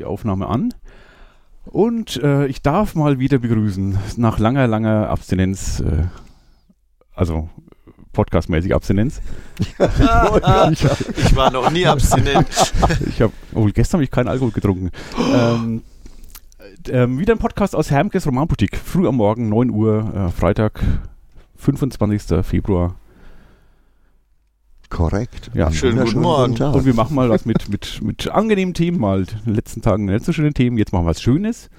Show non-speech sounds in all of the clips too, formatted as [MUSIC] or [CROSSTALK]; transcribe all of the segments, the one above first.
die Aufnahme an. Und äh, ich darf mal wieder begrüßen, nach langer, langer Abstinenz, äh, also podcastmäßige Abstinenz. ich war noch nie abstinent. ich habe, oh, gestern habe ich keinen Alkohol getrunken. ähm, ähm, wieder ein Podcast aus Hermkes Romanboutique. Früh am Morgen, 9 Uhr, äh, Freitag, 25. Februar. Korrekt. Ja. Schönen guten Morgen. Tag. Und wir machen mal was mit, mit, mit angenehmen Themen, mal in den letzten Tagen nicht so schöne Themen. Jetzt machen wir was Schönes.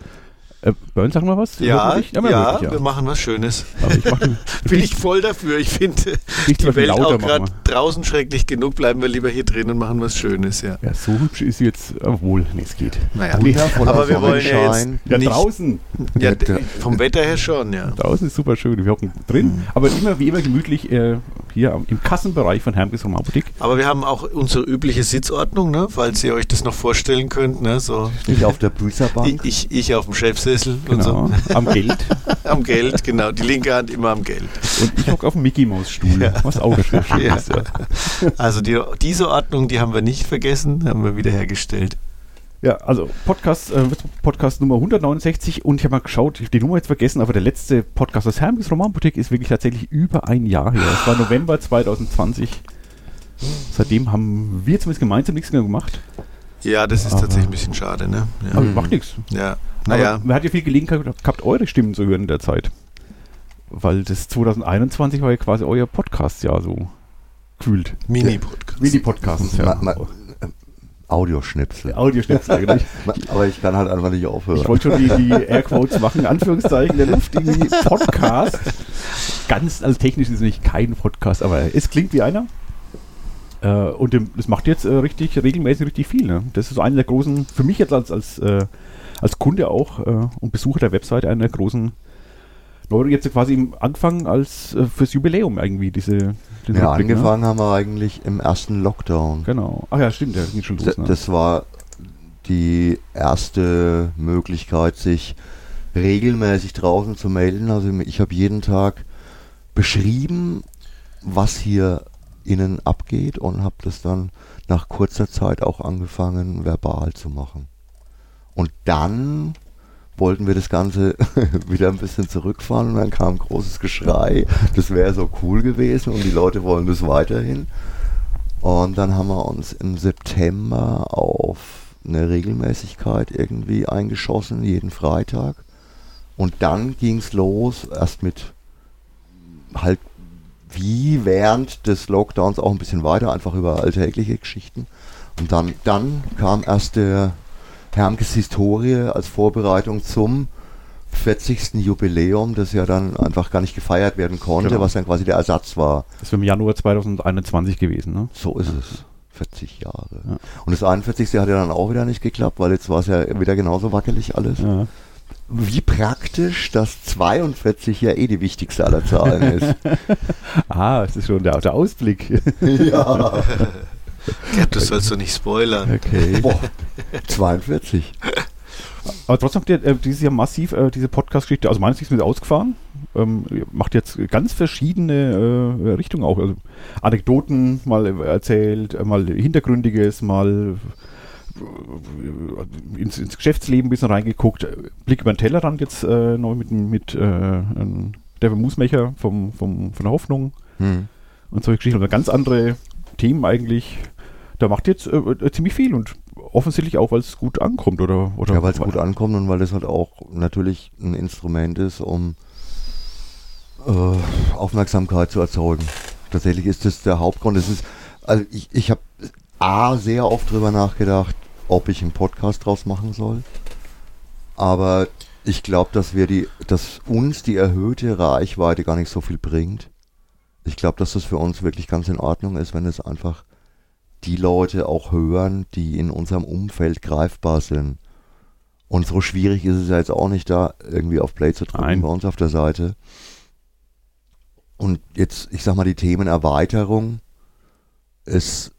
Äh, Burns, sag mal was? Ja, ja, wirklich, wir machen was Schönes. Ich mache [LAUGHS] Bin ich voll dafür. Ich finde die Welt auch gerade draußen schrecklich genug. Bleiben wir lieber hier drin und machen was Schönes, ja. Ja, so hübsch ist jetzt, obwohl, nee, es geht. Naja, Wundervoller aber wir wollen ja jetzt. Ja, nicht, draußen. ja, Ja, vom Wetter her schon, ja. Draußen ist super schön. Wir hocken drin, aber immer wie immer gemütlich äh, hier im Kassenbereich von Hermkes Romanboutique. Aber wir haben auch unsere übliche Sitzordnung, ne? falls ihr euch das noch vorstellen könnt. Ne? So, Ich auf der Büßerbank. ich, ich auf dem Chefsessel und so. Genau, [LAUGHS] am Geld. [LAUGHS] Am Geld, genau. Die linke Hand immer am Geld. Und ich hocke auf dem Mickey Maus Stuhl, Ja. was auch schön [LAUGHS] Ja. ist. Ja. Also die, diese Ordnung, die haben wir nicht vergessen, haben wir wiederhergestellt. Ja, also Podcast, äh, Podcast Nummer 169 und ich habe mal geschaut, ich habe die Nummer jetzt vergessen, aber der letzte Podcast aus Hermes Romanboutique ist wirklich tatsächlich über ein Jahr her. Es war November 2020. Seitdem haben wir zumindest gemeinsam nichts mehr gemacht. Ja, das ist Aber- tatsächlich ein bisschen schade, ne? Ja. Aber macht nichts. ja. Aber Naja, man hat ja viel Gelegenheit gehabt, eure Stimmen zu hören in der Zeit. Weil das 2021 war ja quasi euer Podcast-Jahr so gefühlt. Mini-Podcast. Mini-Podcasts, ja. Ma- ma- Audioschnipsel. Audioschnipsel, [LAUGHS] genau. Ich, Aber ich kann halt einfach nicht aufhören. ich wollte schon die, die [LAUGHS] Airquotes machen, in Anführungszeichen, der Luft, irgendwie Podcast. Ganz, also technisch ist es nicht kein Podcast, aber es klingt wie einer. Äh, und das macht jetzt äh, richtig, regelmäßig richtig viel. Ne? Das ist so einer der großen, für mich jetzt als, als, äh, als Kunde auch äh, und Besucher der Webseite, einer großen Neuro jetzt quasi im Anfang als äh, fürs Jubiläum irgendwie diese. ja, Rückblick, ne? angefangen haben wir eigentlich im ersten Lockdown. Genau. Ach ja, stimmt, der ging schon D- los. Ne? Das war die erste Möglichkeit, sich regelmäßig draußen zu melden. Also ich habe jeden Tag beschrieben, was hier innen abgeht und habe das dann nach kurzer Zeit auch angefangen, verbal zu machen. Und dann wollten wir das Ganze [LAUGHS] wieder ein bisschen zurückfahren und dann kam großes Geschrei, das wäre so cool gewesen und die Leute wollen das weiterhin. Und dann haben wir uns im September auf eine Regelmäßigkeit irgendwie eingeschossen, jeden Freitag. Und dann ging es los, erst mit halt wie während des Lockdowns auch ein bisschen weiter, einfach über alltägliche Geschichten. Und dann, dann kam erst der Hermkes Historie als Vorbereitung zum 40. Jubiläum, das ja dann einfach gar nicht gefeiert werden konnte, Genau. was dann quasi der Ersatz war. Das wäre im Januar 2021 gewesen. Ne? So ist es. 40 Jahre. Ja. Und das 41. hat ja dann auch wieder nicht geklappt, weil jetzt war es ja wieder genauso wackelig alles. Ja. Wie praktisch, dass 42 ja eh die wichtigste aller Zahlen ist. [LAUGHS] Ah, es ist schon der, der Ausblick. [LAUGHS] ja. [LAUGHS] Gerd, du sollst doch nicht spoilern. Okay. [LAUGHS] Boah, 42. Aber trotzdem habt ihr äh, dieses Jahr massiv äh, diese Podcast-Geschichte, also meines mit ausgefahren. Ähm, ihr macht jetzt ganz verschiedene äh, Richtungen auch. Also Anekdoten mal äh, erzählt, äh, mal Hintergründiges, mal äh, ins, ins Geschäftsleben ein bisschen reingeguckt. Blick über den Tellerrand jetzt äh, neu mit, mit äh, ähm, Devin Musmecher vom, vom, von der Hoffnung Hm. und solche Geschichten. Und ganz andere Themen eigentlich. Da macht jetzt äh, äh, ziemlich viel und offensichtlich auch, weil es gut ankommt, oder? oder Ja, weil es gut ankommt und weil das halt auch natürlich ein Instrument ist, um äh, Aufmerksamkeit zu erzeugen. Tatsächlich ist das der Hauptgrund. Es ist, also ich, ich habe A sehr oft drüber nachgedacht, ob ich einen Podcast draus machen soll. Aber ich glaube, dass wir die, dass uns die erhöhte Reichweite gar nicht so viel bringt. Ich glaube, dass das für uns wirklich ganz in Ordnung ist, wenn es einfach die Leute auch hören, die in unserem Umfeld greifbar sind. Und so schwierig ist es ja jetzt auch nicht, da irgendwie auf Play zu drücken Nein. bei uns auf der Seite. Und jetzt, ich sag mal, die Themenerweiterung. Es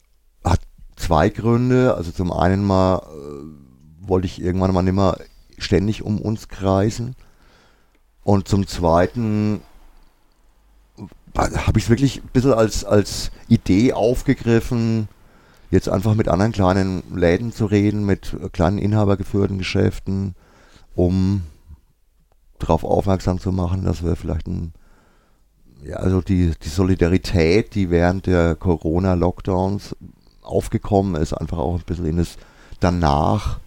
hat zwei Gründe. Also zum einen mal äh, wollte ich irgendwann mal nicht mehr ständig um uns kreisen. Und zum zweiten habe ich es wirklich ein bisschen als, als Idee aufgegriffen, jetzt einfach mit anderen kleinen Läden zu reden, mit kleinen inhabergeführten Geschäften, um darauf aufmerksam zu machen, dass wir vielleicht ein, ja, also die, die Solidarität, die während der Corona-Lockdowns aufgekommen ist, einfach auch ein bisschen in das danach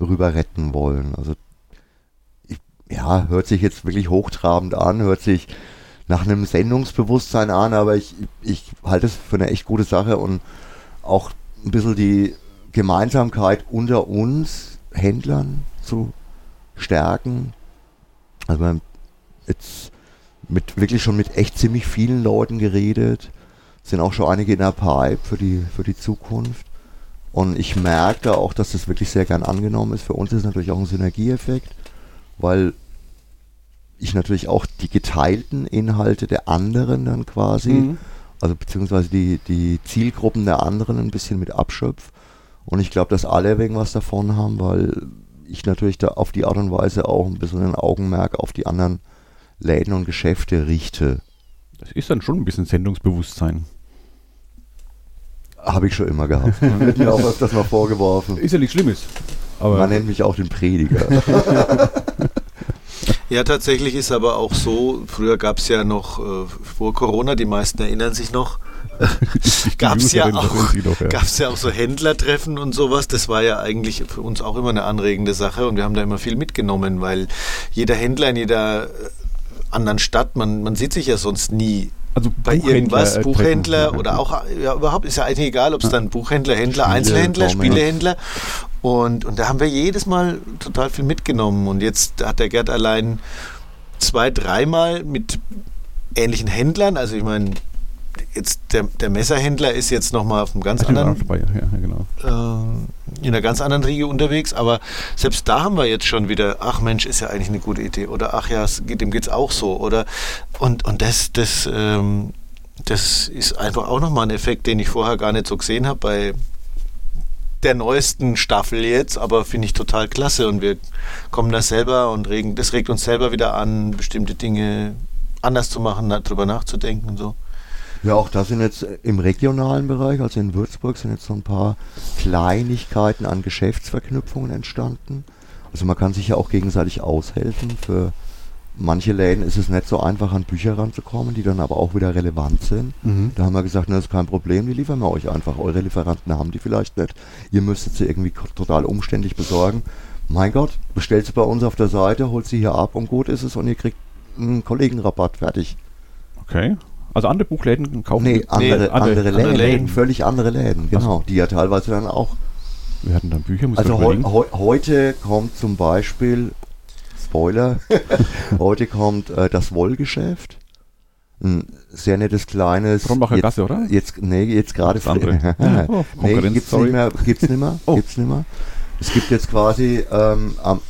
rüber retten wollen. Also ich, ja, hört sich jetzt wirklich hochtrabend an, hört sich nach einem Sendungsbewusstsein an, aber ich, ich halte es für eine echt gute Sache und auch ein bisschen die Gemeinsamkeit unter uns Händlern zu stärken. Also wir haben jetzt mit wirklich schon mit echt ziemlich vielen Leuten geredet, sind auch schon einige in der Pipe für die, für die Zukunft. Und ich merke da auch, dass das wirklich sehr gern angenommen ist. Für uns ist es natürlich auch ein Synergieeffekt, weil ich natürlich auch die geteilten Inhalte der anderen dann quasi, mhm. also beziehungsweise die, die Zielgruppen der anderen ein bisschen mit abschöpfe. Und ich glaube, dass alle wegen was davon haben, weil ich natürlich da auf die Art und Weise auch ein bisschen ein Augenmerk auf die anderen Läden und Geschäfte richte. Das ist dann schon ein bisschen Sendungsbewusstsein. Habe ich schon immer gehabt. [LAUGHS] Wird mir auch öfters mal vorgeworfen. Ist ja nichts Schlimmes. Aber Man nennt mich auch den Prediger. [LAUGHS] Ja, tatsächlich ist aber auch so, früher gab es ja noch, äh, vor Corona, die meisten erinnern sich noch, [LAUGHS] gab es ja, auch, ja. ja auch so Händlertreffen und sowas. Das war ja eigentlich für uns auch immer eine anregende Sache und wir haben da immer viel mitgenommen, weil jeder Händler in jeder äh, anderen Stadt, man, man sieht sich ja sonst nie also bei irgendwas, Buchhändler oder auch, ja, überhaupt ist ja eigentlich egal, ob es dann Buchhändler, Händler, Spiele, Einzelhändler, Spielehändler. Und, und da haben wir jedes Mal total viel mitgenommen. Und jetzt hat der Gerd allein zwei, dreimal mit ähnlichen Händlern, also ich meine, jetzt der, der Messerhändler ist jetzt nochmal auf einem ganz anderen, dabei, ja, genau. äh, in einer ganz anderen Riege unterwegs, aber selbst da haben wir jetzt schon wieder, ach Mensch, ist ja eigentlich eine gute Idee. Oder ach ja, dem geht es auch so oder? Und, und das, das, ähm, das ist einfach auch nochmal ein Effekt, den ich vorher gar nicht so gesehen habe bei der neuesten Staffel jetzt, aber finde ich total klasse und wir kommen da selber und regen, das regt uns selber wieder an, bestimmte Dinge anders zu machen, darüber nachzudenken und so. Ja, auch da sind jetzt im regionalen Bereich, also in Würzburg, sind jetzt so ein paar Kleinigkeiten an Geschäftsverknüpfungen entstanden. Also man kann sich ja auch gegenseitig aushelfen. Für manche Läden ist es nicht so einfach, an Bücher ranzukommen, die dann aber auch wieder relevant sind. Mhm. Da haben wir gesagt, das ist kein Problem, die liefern wir euch einfach. Eure Lieferanten haben die vielleicht nicht. Ihr müsstet sie irgendwie total umständlich besorgen. Mein Gott, bestellt sie bei uns auf der Seite, holt sie hier ab und gut ist es und ihr kriegt einen Kollegenrabatt fertig. Okay. Also andere Buchläden kaufen Nee, andere, nee, andere, andere, Läden, andere, Läden, völlig andere Läden, genau. Also, die ja teilweise dann auch. Wir hatten dann Bücher, muss Also heu, heu, heute kommt zum Beispiel, Spoiler, [LAUGHS] heute kommt äh, das Wollgeschäft. Ein sehr nettes kleines. Brombacher Gasse, oder? Jetzt, nee, jetzt gerade. [LAUGHS] Oh, nee, gibt's sorry. nicht mehr. Gibt's nicht mehr. [LAUGHS] oh. Gibt's nicht mehr. Es gibt jetzt quasi ähm, am,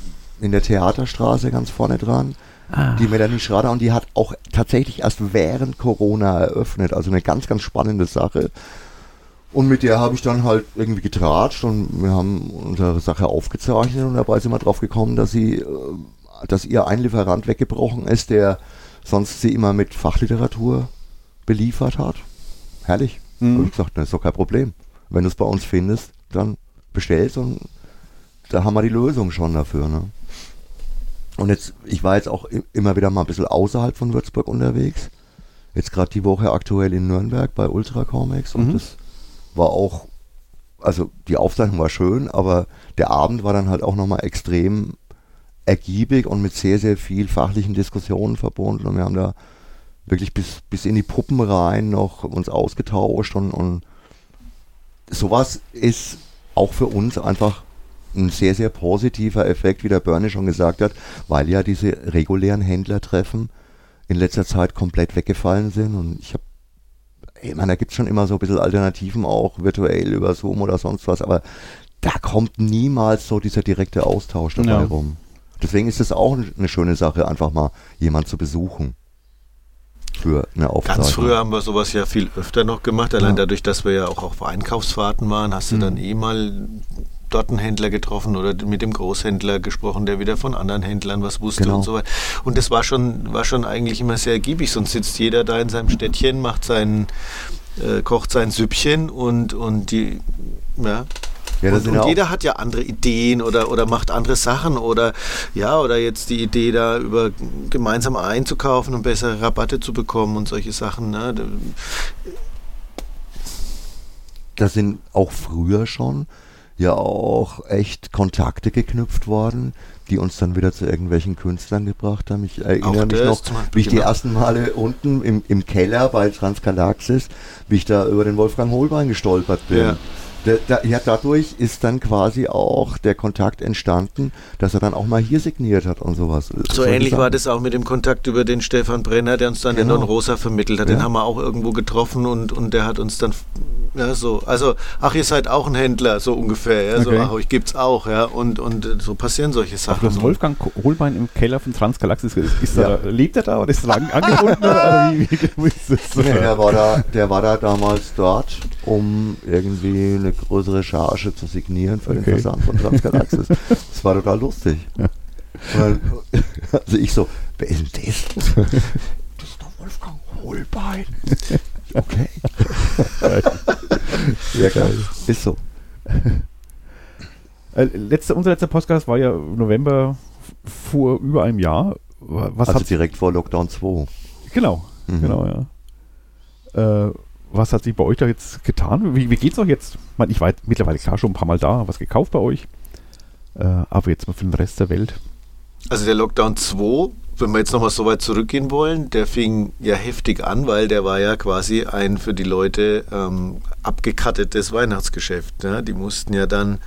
in der Theaterstraße ganz vorne dran ah. die Melanie Schrader und die hat auch tatsächlich erst während Corona eröffnet. Also eine ganz, ganz spannende Sache. Und mit der habe ich dann halt irgendwie getratscht und wir haben unsere Sache aufgezeichnet und dabei sind wir drauf gekommen, dass sie, äh, dass ihr ein Lieferant weggebrochen ist, der sonst sie immer mit Fachliteratur beliefert hat. Herrlich. Mhm. Habe ich gesagt, das ist doch kein Problem. Wenn du es bei uns findest, dann bestellst und da haben wir die Lösung schon dafür. Ne? Und jetzt, ich war jetzt auch immer wieder mal ein bisschen außerhalb von Würzburg unterwegs. Jetzt gerade die Woche aktuell in Nürnberg bei Ultra Comics und mhm. das war auch, also die Aufzeichnung war schön, aber der Abend war dann halt auch nochmal extrem ergiebig und mit sehr, sehr viel fachlichen Diskussionen verbunden und wir haben da wirklich bis, bis in die Puppen rein noch uns ausgetauscht und, und sowas ist auch für uns einfach ein sehr, sehr positiver Effekt, wie der Bernie schon gesagt hat, weil ja diese regulären Händlertreffen in letzter Zeit komplett weggefallen sind und ich habe ich meine, da gibt es schon immer so ein bisschen Alternativen auch virtuell über Zoom oder sonst was, aber da kommt niemals so dieser direkte Austausch dabei ja. rum. Deswegen ist es auch eine schöne Sache, einfach mal jemand zu besuchen für eine Aufzeichnung. Ganz früher haben wir sowas ja viel öfter noch gemacht, allein ja. dadurch, dass wir ja auch auf Einkaufsfahrten waren, hast du mhm. dann eh mal dort einen Händler getroffen oder mit dem Großhändler gesprochen, der wieder von anderen Händlern was wusste genau. und so weiter. Und das war schon, war schon eigentlich immer sehr ergiebig, sonst sitzt jeder da in seinem Städtchen, macht seinen, äh, kocht sein Süppchen und, und die Ja. Ja, und, und jeder hat ja andere Ideen oder, oder macht andere Sachen oder ja, oder jetzt die Idee da über gemeinsam einzukaufen und bessere Rabatte zu bekommen und solche Sachen. Ne? Da sind auch früher schon ja auch echt Kontakte geknüpft worden, die uns dann wieder zu irgendwelchen Künstlern gebracht haben. Ich erinnere mich noch, wie ich genau. die ersten Male unten im, im Keller bei Transgalaxis, wie ich da über den Wolfgang Holbein gestolpert bin. Ja. Da, da, ja, dadurch ist dann quasi auch der Kontakt entstanden, dass er dann auch mal hier signiert hat und sowas. So ähnlich war das auch mit dem Kontakt über den Stefan Brenner, der uns dann genau. in Don Rosa vermittelt hat. Ja. Den haben wir auch irgendwo getroffen und, und der hat uns dann ja, so, also, ach, ihr seid auch ein Händler, so ungefähr, ja, okay. so, ach, euch gibt's auch, ja, und, und so passieren solche Sachen. Ach, das Wolfgang Holbein im Keller von Transgalaxis, ist, ist ja. da, lebt er da oder ist er angebunden oder [LAUGHS] wie, wie, wie ist das? Nee, der war da, der war da damals dort, um irgendwie eine größere Charge zu signieren für okay. den Versand von Transgalaxis. das war total lustig. Dann, [LAUGHS] also ich so, wer ist denn das? das ist doch Wolfgang Holbein. Okay. [LAUGHS] ja, geil. Ist so. Äh, letzte, unser letzter Podcast war ja November vor über einem Jahr. Was also direkt vor Lockdown 2. Genau, mhm. genau, ja. Äh, was hat sich bei euch da jetzt getan? Wie, wie es euch jetzt? Ich, ich war mittlerweile klar schon ein paar Mal da, was gekauft bei euch. Äh, aber jetzt mal für den Rest der Welt. Also der Lockdown 2 wenn wir jetzt nochmal so weit zurückgehen wollen, der fing ja heftig an, weil der war ja quasi ein für die Leute ähm, abgekattetes Weihnachtsgeschäft. Ne? Die mussten ja dann,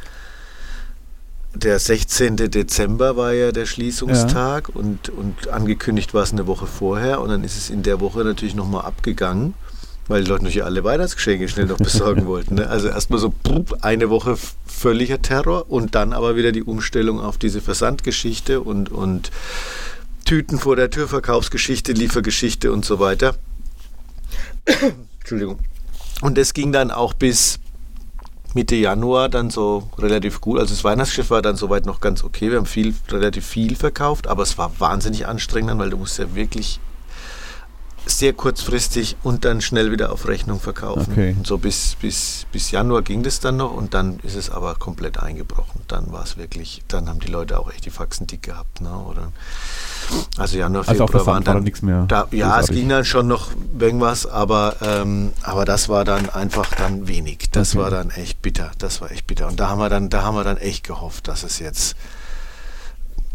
der 16. Dezember war ja der Schließungstag ja. Und, und angekündigt war es eine Woche vorher und dann ist es in der Woche natürlich nochmal abgegangen weil die Leute natürlich alle Weihnachtsgeschenke schnell noch besorgen [LAUGHS] wollten. Ne? Also erstmal so eine Woche völliger Terror und dann aber wieder die Umstellung auf diese Versandgeschichte und, und Tüten vor der Tür, Verkaufsgeschichte, Liefergeschichte und so weiter. [COUGHS] Entschuldigung. Und das ging dann auch bis Mitte Januar dann so relativ gut. Also das Weihnachtsschiff war dann soweit noch ganz okay. Wir haben viel, relativ viel verkauft, aber es war wahnsinnig anstrengend, weil du musst ja wirklich sehr kurzfristig und dann schnell wieder auf Rechnung verkaufen. Okay. Und so bis, bis, bis Januar ging das dann noch und dann ist es aber komplett eingebrochen. Dann war es wirklich, dann haben die Leute auch echt die Faxen dick gehabt. Ne? Oder, also Januar, Februar also waren dann, war nichts mehr. Da, ja, es ging dann schon noch irgendwas, aber, ähm, aber das war dann einfach dann wenig. Das okay. war dann echt bitter. Das war echt bitter. Und da haben wir dann, da haben wir dann echt gehofft, dass es jetzt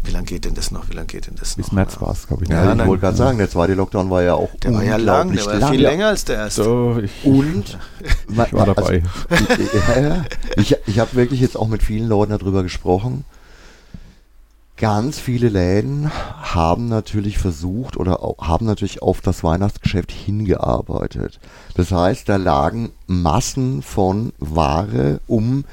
wie lange geht denn das noch? Wie lange geht denn das Bis noch? März war es, glaube ich. Ja, ja ich wollte gerade sagen, der zweite Lockdown war ja auch Der war ja lang, der war lang. viel länger als der erste. So, ich, Und [LAUGHS] ich war dabei. Also, ich, ich, ich habe wirklich jetzt auch mit vielen Leuten darüber gesprochen. Ganz viele Läden haben natürlich versucht oder haben natürlich auf das Weihnachtsgeschäft hingearbeitet. Das heißt, da lagen Massen von Ware, um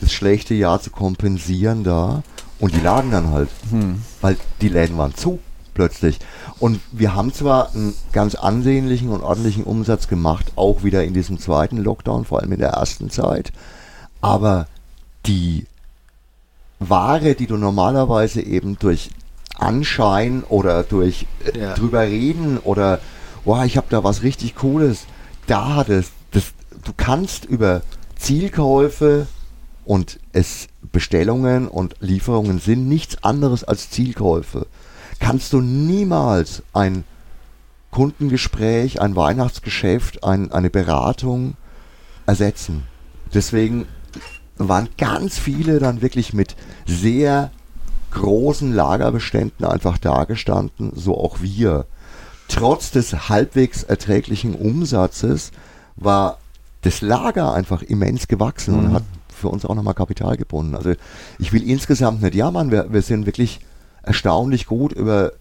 das schlechte Jahr zu kompensieren da. Und die lagen dann halt, hm. weil die Läden waren zu plötzlich. Und wir haben zwar einen ganz ansehnlichen und ordentlichen Umsatz gemacht, auch wieder in diesem zweiten Lockdown, vor allem in der ersten Zeit, aber die Ware, die du normalerweise eben durch Anschein oder durch äh, ja. drüber reden oder boah, ich habe da was richtig Cooles, da hat es, das, du kannst über Zielkäufe und es Bestellungen und Lieferungen sind nichts anderes als Zielkäufe. Kannst du niemals ein Kundengespräch, ein Weihnachtsgeschäft, ein, eine Beratung ersetzen. Deswegen waren ganz viele dann wirklich mit sehr großen Lagerbeständen einfach dagestanden, so auch wir. Trotz des halbwegs erträglichen Umsatzes war das Lager einfach immens gewachsen mhm. und hat für uns auch nochmal Kapital gebunden. Also ich will insgesamt nicht jammern, wir, wir sind wirklich erstaunlich gut über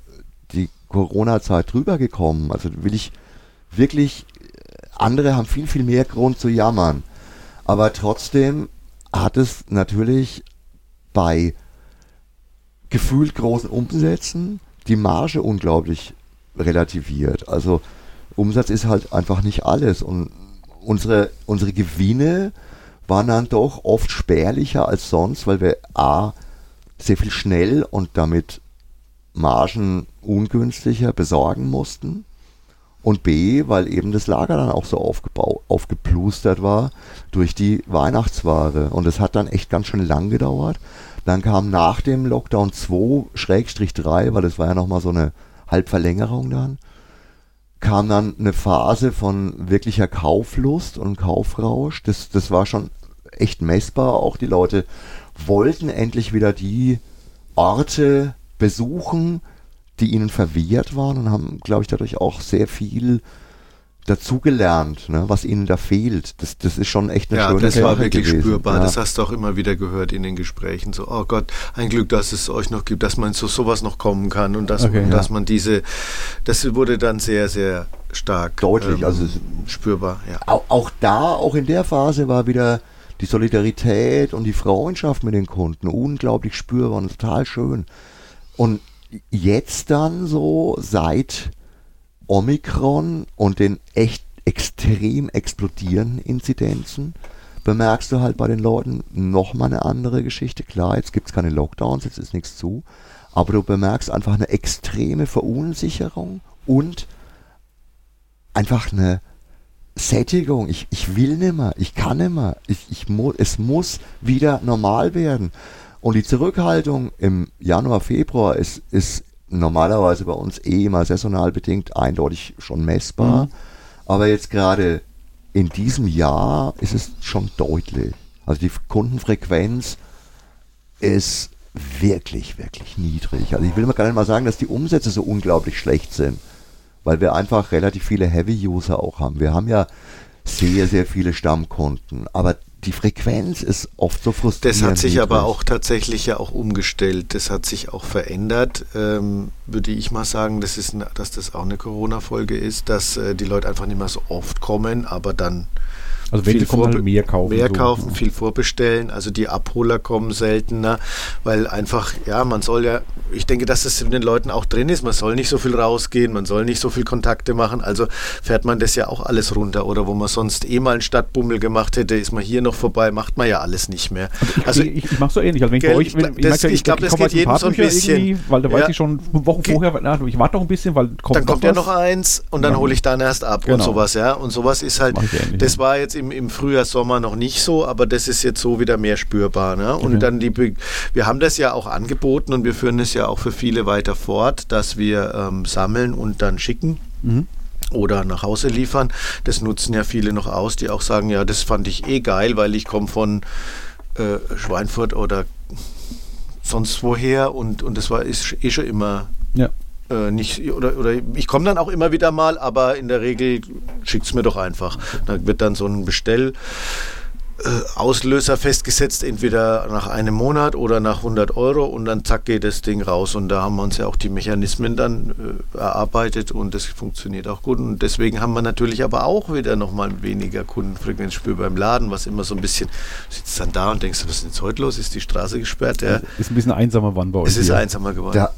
die Corona-Zeit drüber gekommen. Also will ich wirklich, andere haben viel, viel mehr Grund zu jammern. Aber trotzdem hat es natürlich bei gefühlt großen Umsätzen die Marge unglaublich relativiert. Also Umsatz ist halt einfach nicht alles. Und unsere, unsere Gewinne waren dann doch oft spärlicher als sonst, weil wir A sehr viel schnell und damit Margen ungünstiger besorgen mussten. Und B, weil eben das Lager dann auch so aufgeplustert war durch die Weihnachtsware. Und es hat dann echt ganz schön lang gedauert. Dann kam nach dem Lockdown 2, Schrägstrich 3, weil das war ja nochmal so eine Halbverlängerung dann, kam dann eine Phase von wirklicher Kauflust und Kaufrausch. Das, das war schon echt messbar. Auch die Leute wollten endlich wieder die Orte besuchen, die ihnen verwehrt waren und haben, glaube ich, dadurch auch sehr viel dazugelernt, ne, was ihnen da fehlt. Das, das ist schon echt eine ja, schöne das Sache war wirklich gewesen. spürbar. Ja. Das hast du auch immer wieder gehört in den Gesprächen. So, oh Gott, ein Glück, dass es euch noch gibt, dass man zu sowas noch kommen kann und dass, Okay, und ja. dass man diese, das wurde dann sehr, sehr stark ähm, Deutlich, also es- spürbar. Ja. auch, auch da, auch in der Phase war wieder die Solidarität und die Freundschaft mit den Kunden unglaublich spürbar und total schön. Und jetzt dann so seit Omikron und den echt extrem explodierenden Inzidenzen bemerkst du halt bei den Leuten nochmal eine andere Geschichte. Klar, jetzt gibt es keine Lockdowns, jetzt ist nichts zu, aber du bemerkst einfach eine extreme Verunsicherung und einfach eine Sättigung. Ich, ich will nimmer, ich kann nimmer, ich, ich mu es muss wieder normal werden. Und die Zurückhaltung im Januar, Februar ist, ist normalerweise bei uns eh immer saisonal bedingt eindeutig schon messbar. Aber jetzt gerade in diesem Jahr ist es schon deutlich. Also die Kundenfrequenz ist wirklich, wirklich niedrig. Also ich will mal gar nicht mal sagen, dass die Umsätze so unglaublich schlecht sind, weil wir einfach relativ viele Heavy-User auch haben. Wir haben ja sehr, sehr viele Stammkunden, aber die Frequenz ist oft so frustrierend. Das hat sich aber auch tatsächlich ja auch umgestellt. Das hat sich auch verändert, ähm, würde ich mal sagen, das ist, ne- dass das auch eine Corona-Folge ist, dass äh, die Leute einfach nicht mehr so oft kommen, aber dann Also wenn sie kommen, halt mehr kaufen. Mehr so. kaufen, viel vorbestellen. Also die Abholer kommen seltener, weil einfach, ja, man soll ja, ich denke, dass es in den Leuten auch drin ist. Man soll nicht so viel rausgehen, man soll nicht so viel Kontakte machen. Also fährt man das ja auch alles runter. Oder wo man sonst eh mal einen Stadtbummel gemacht hätte, ist man hier noch vorbei, macht man ja alles nicht mehr. Also ich, ich, ich mache so ähnlich. Also wenn ich bei euch, ich wenn, das- ja, ich glaub, das geht halt ein jedem so ein bisschen. Weil da weiß Ja. ich schon Wochen vorher, na, ich warte noch ein bisschen, weil kommt, Dann kommt ja noch eins und dann Ja. hole ich dann erst ab und Genau. sowas, ja. Und sowas ist halt, ich das war jetzt im, im Frühjahr, Sommer noch nicht so, aber das ist jetzt so wieder mehr spürbar. Ne? Und Okay. dann die, Be- wir haben das ja auch angeboten und wir führen es ja auch für viele weiter fort, dass wir ähm, sammeln und dann schicken Mhm. oder nach Hause liefern. Das nutzen ja viele noch aus, die auch sagen, ja, das fand ich eh geil, weil ich komme von äh, Schweinfurt oder sonst woher und, und das war ist eh schon immer Ja. Äh, nicht oder, oder ich komme dann auch immer wieder mal, aber in der Regel schickt es mir doch einfach. Da wird dann so ein Bestell äh, Auslöser festgesetzt, entweder nach einem Monat oder nach 100 Euro und dann zack geht das Ding raus und da haben wir uns ja auch die Mechanismen dann äh, erarbeitet und das funktioniert auch gut und deswegen haben wir natürlich aber auch wieder nochmal weniger Kundenfrequenz spürbar im Laden, was immer so ein bisschen, sitzt dann da und denkst, was ist denn jetzt heute los? Ist die Straße gesperrt? Ja, Ist ein bisschen einsamer Wann bei euch. es ist hier. einsamer geworden. Da,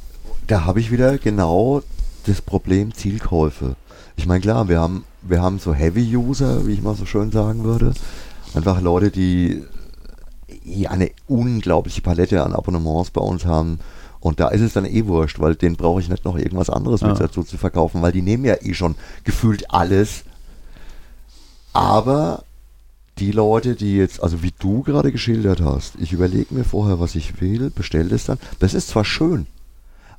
da habe ich wieder genau das Problem Zielkäufe. Ich meine, klar, wir haben, wir haben so Heavy-User, wie ich mal so schön sagen würde. Einfach Leute, die eine unglaubliche Palette an Abonnements bei uns haben. Und da ist es dann eh wurscht, weil den brauche ich nicht noch irgendwas anderes mit Ah. dazu zu verkaufen, weil die nehmen ja eh schon gefühlt alles. Aber die Leute, die jetzt, also wie du gerade geschildert hast, ich überlege mir vorher, was ich will, bestelle es dann. Das ist zwar schön,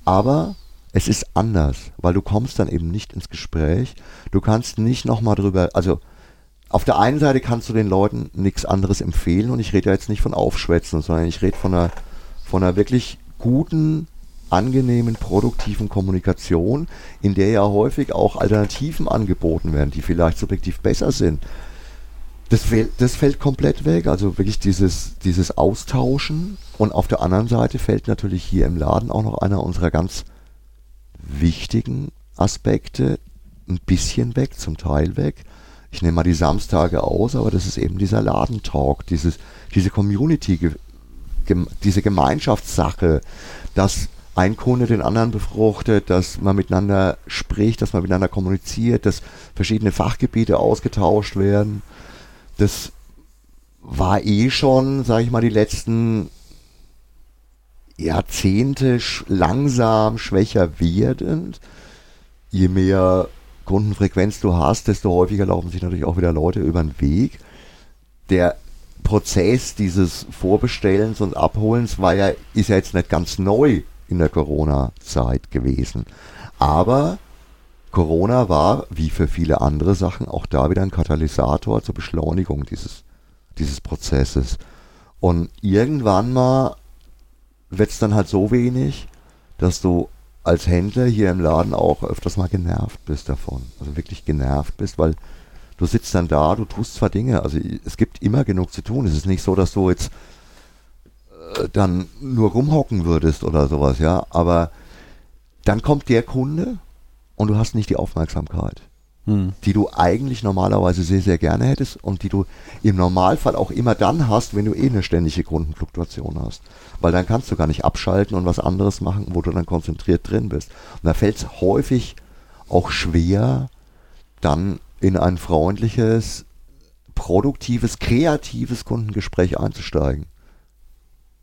aber es ist anders, weil du kommst dann eben nicht ins Gespräch. Du kannst nicht nochmal drüber, also auf der einen Seite kannst du den Leuten nichts anderes empfehlen und ich rede ja jetzt nicht von Aufschwätzen, sondern ich rede von einer, von einer wirklich guten, angenehmen, produktiven Kommunikation, in der ja häufig auch Alternativen angeboten werden, die vielleicht subjektiv besser sind. Das, das fällt komplett weg, also wirklich dieses, dieses Austauschen und auf der anderen Seite fällt natürlich hier im Laden auch noch einer unserer ganz wichtigen Aspekte ein bisschen weg, zum Teil weg. Ich nehme mal die Samstage aus, aber das ist eben dieser Ladentalk, dieses, diese Community, diese Gemeinschaftssache, dass ein Kunde den anderen befruchtet, dass man miteinander spricht, dass man miteinander kommuniziert, dass verschiedene Fachgebiete ausgetauscht werden. Das war eh schon, sage ich mal, die letzten Jahrzehnte sch langsam schwächer werdend, je mehr Kundenfrequenz du hast, desto häufiger laufen sich natürlich auch wieder Leute über den Weg. Der Prozess dieses Vorbestellens und Abholens war ja, ist ja jetzt nicht ganz neu in der Corona-Zeit gewesen. Aber Corona war, wie für viele andere Sachen, auch da wieder ein Katalysator zur Beschleunigung dieses, dieses Prozesses. Und irgendwann mal wird es dann halt so wenig, dass du als Händler hier im Laden auch öfters mal genervt bist davon. Also wirklich genervt bist, weil du sitzt dann da, du tust zwar Dinge, also es gibt immer genug zu tun. Es ist nicht so, dass du jetzt äh, dann nur rumhocken würdest oder sowas, ja, aber dann kommt der Kunde und du hast nicht die Aufmerksamkeit, hm. die du eigentlich normalerweise sehr, sehr gerne hättest und die du im Normalfall auch immer dann hast, wenn du eh eine ständige Kundenfluktuation hast. Weil dann kannst du gar nicht abschalten und was anderes machen, wo du dann konzentriert drin bist. Und da fällt es häufig auch schwer, dann in ein freundliches, produktives, kreatives Kundengespräch einzusteigen.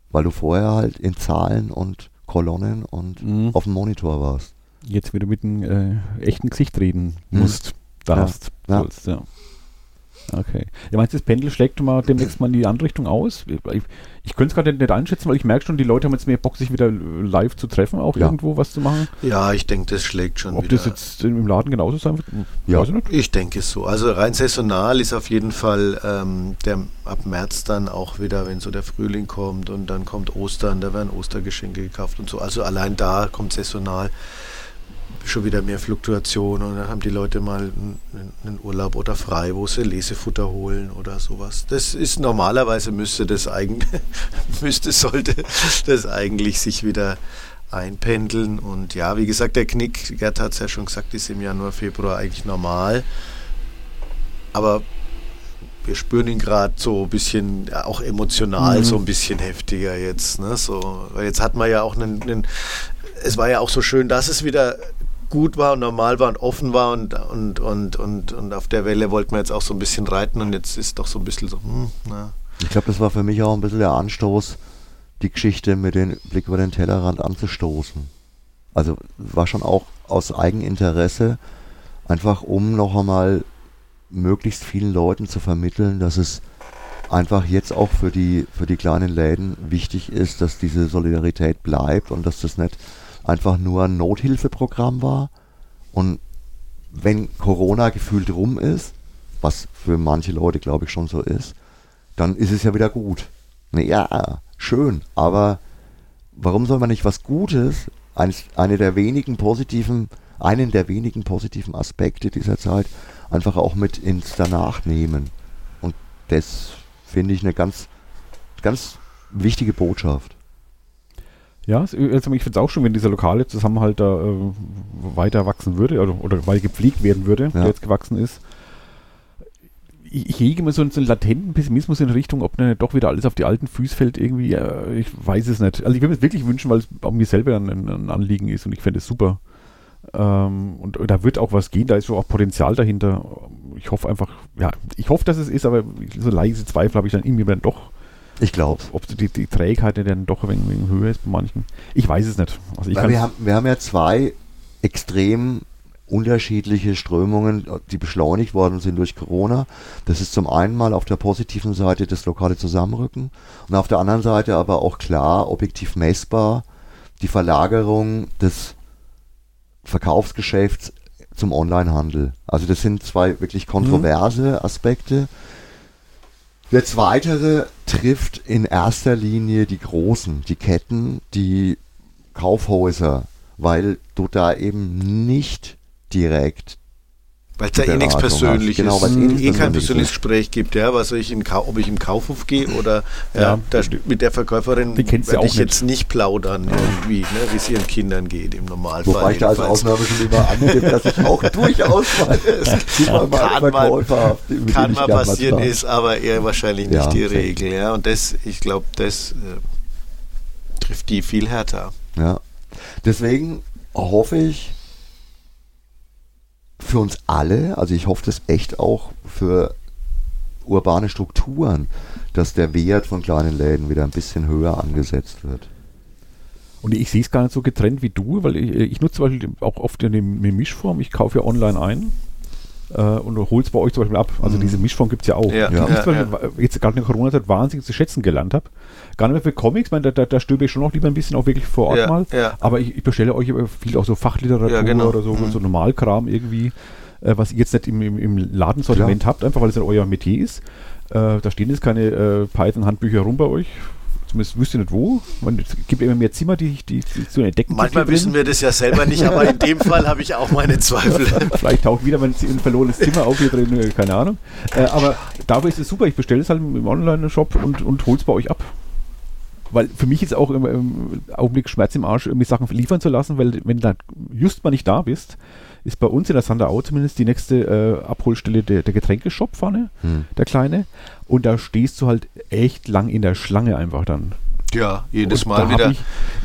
Weil du vorher halt in Zahlen und Kolonnen und mhm. auf dem Monitor warst. Jetzt wieder mit einem äh, echten Gesicht reden mhm. musst, darfst, ja. sollst, ja. Okay. Ja, meinst du, das Pendel schlägt mal demnächst mal in die andere Richtung aus? Ich, ich könnte es gerade nicht einschätzen, weil ich merke schon, die Leute haben jetzt mehr Bock, sich wieder live zu treffen, auch ja. irgendwo was zu machen. Ja, ich denke, das schlägt schon Ob wieder. Ob das jetzt im Laden genauso sein wird? Ja. Ich, ich denke es so. Also rein saisonal ist auf jeden Fall ähm, der ab März dann auch wieder, wenn so der Frühling kommt und dann kommt Ostern, da werden Ostergeschenke gekauft und so. Also allein da kommt saisonal schon wieder mehr Fluktuation und dann haben die Leute mal einen Urlaub oder frei, wo sie Lesefutter holen oder sowas. Das ist normalerweise müsste das eigentlich, [LAUGHS] müsste, sollte das eigentlich sich wieder einpendeln und ja, wie gesagt, der Knick, Gerd hat es ja schon gesagt, ist im Januar, Februar eigentlich normal, aber wir spüren ihn gerade so ein bisschen, auch emotional mhm. so ein bisschen heftiger jetzt. Ne? So, jetzt hat man ja auch einen, einen, es war ja auch so schön, dass es wieder gut war und normal war und offen war und, und, und, und, und auf der Welle wollten wir jetzt auch so ein bisschen reiten und jetzt ist doch so ein bisschen so, hm, na. Ich glaube, das war für mich auch ein bisschen der Anstoß, die Geschichte mit dem Blick über den Tellerrand anzustoßen. Also war schon auch aus Eigeninteresse, einfach um noch einmal möglichst vielen Leuten zu vermitteln, dass es einfach jetzt auch für die, für die kleinen Läden wichtig ist, dass diese Solidarität bleibt und dass das nicht einfach nur ein Nothilfeprogramm war. Und wenn Corona gefühlt rum ist, was für manche Leute glaube ich schon so ist, dann ist es ja wieder gut. Ja, schön, aber warum soll man nicht was Gutes, eines, eine der wenigen positiven, einen der wenigen positiven Aspekte dieser Zeit einfach auch mit ins Danach nehmen? Und das finde ich eine ganz, ganz wichtige Botschaft. Ja, also ich finde es auch schon, wenn dieser lokale Zusammenhalt da äh, weiter wachsen würde oder, oder weiter gepflegt werden würde, ja. der jetzt gewachsen ist. Ich, ich hege immer so einen, so einen latenten Pessimismus in Richtung, ob dann doch wieder alles auf die alten Füße fällt, irgendwie, äh, ich weiß es nicht. Also ich würde es wirklich wünschen, weil es auch mir selber ein, ein Anliegen ist und ich fände es super. Ähm, und, und, da wird auch was gehen, da ist schon auch Potenzial dahinter. Ich hoffe einfach, ja, ich hoffe, dass es ist, aber so leise Zweifel habe ich dann irgendwie dann doch ich glaube. Ob die, die Trägheit dann doch ein wenig, wenig höher ist bei manchen. Ich weiß es nicht. Also wir, haben, wir haben ja zwei extrem unterschiedliche Strömungen, die beschleunigt worden sind durch Corona. Das ist zum einen mal auf der positiven Seite das lokale Zusammenrücken und auf der anderen Seite aber auch klar, objektiv messbar, die Verlagerung des Verkaufsgeschäfts zum Onlinehandel. Also das sind zwei wirklich kontroverse mhm. Aspekte. Der zweite trifft in erster Linie die Großen, die Ketten, die Kaufhäuser, weil du da eben nicht direkt weil es da eh nichts Persönliches. Genau, eh, nichts eh kein persönliches Gespräch gibt, ja, was ich in ob ich im Kaufhof gehe oder ja, ja. da, mit der Verkäuferin werde ja ich jetzt nicht plaudern irgendwie, ne, wie es ihren Kindern geht im Normalfall. Wobei ich da als Ausnahme schon immer angebe, dass ich auch [LAUGHS] durchaus mal, kann, [LAUGHS] mal, mal, kann mal passieren, ist aber eher wahrscheinlich nicht ja, die Regel, ja, und das, ich glaube, das äh, trifft die viel härter. Ja, deswegen hoffe ich, für uns alle, also ich hoffe das echt auch für urbane Strukturen, dass der Wert von kleinen Läden wieder ein bisschen höher angesetzt wird. Und ich sehe es gar nicht so getrennt wie du, weil ich, ich nutze zum Beispiel auch oft eine, eine Mischform. Ich kaufe ja online ein äh, und hole es bei euch zum Beispiel ab. Also Mhm. diese Mischform gibt es ja auch. Ja, Die ja, ich ja. Jetzt gerade in der Corona-Zeit wahnsinnig zu schätzen gelernt habe. Gar nicht mehr für Comics, meine, da, da, da stöbe ich schon noch lieber ein bisschen auch wirklich vor Ort Ja, mal. ja. Aber ich, ich bestelle euch viel auch so Fachliteratur Ja, genau. oder so, Mhm. so Normalkram irgendwie, äh, was ihr jetzt nicht im, im, im Ladensortiment habt, einfach weil es nicht euer Metier ist. Äh, da stehen jetzt keine äh, Python-Handbücher rum bei euch. Zumindest wüsst ihr nicht wo. Man, es gibt immer mehr Zimmer, die, die, die zu entdecken. Manchmal wissen wir das ja selber nicht, aber in dem Fall habe ich auch meine Zweifel. [LAUGHS] Vielleicht taucht wieder mein ein verlorenes Zimmer auf hier drin, äh, keine Ahnung. Äh, aber dafür ist es super. Ich bestelle es halt im Online-Shop und, und hole es bei euch ab. Weil für mich ist auch im, im Augenblick Schmerz im Arsch, irgendwie Sachen liefern zu lassen, weil wenn da just mal nicht da bist, ist bei uns in der Sanderau zumindest die nächste äh, Abholstelle der, der Getränkeshop vorne, Hm. der kleine. Und da stehst du halt echt lang in der Schlange einfach dann. Ja, jedes Und Mal da hab wieder.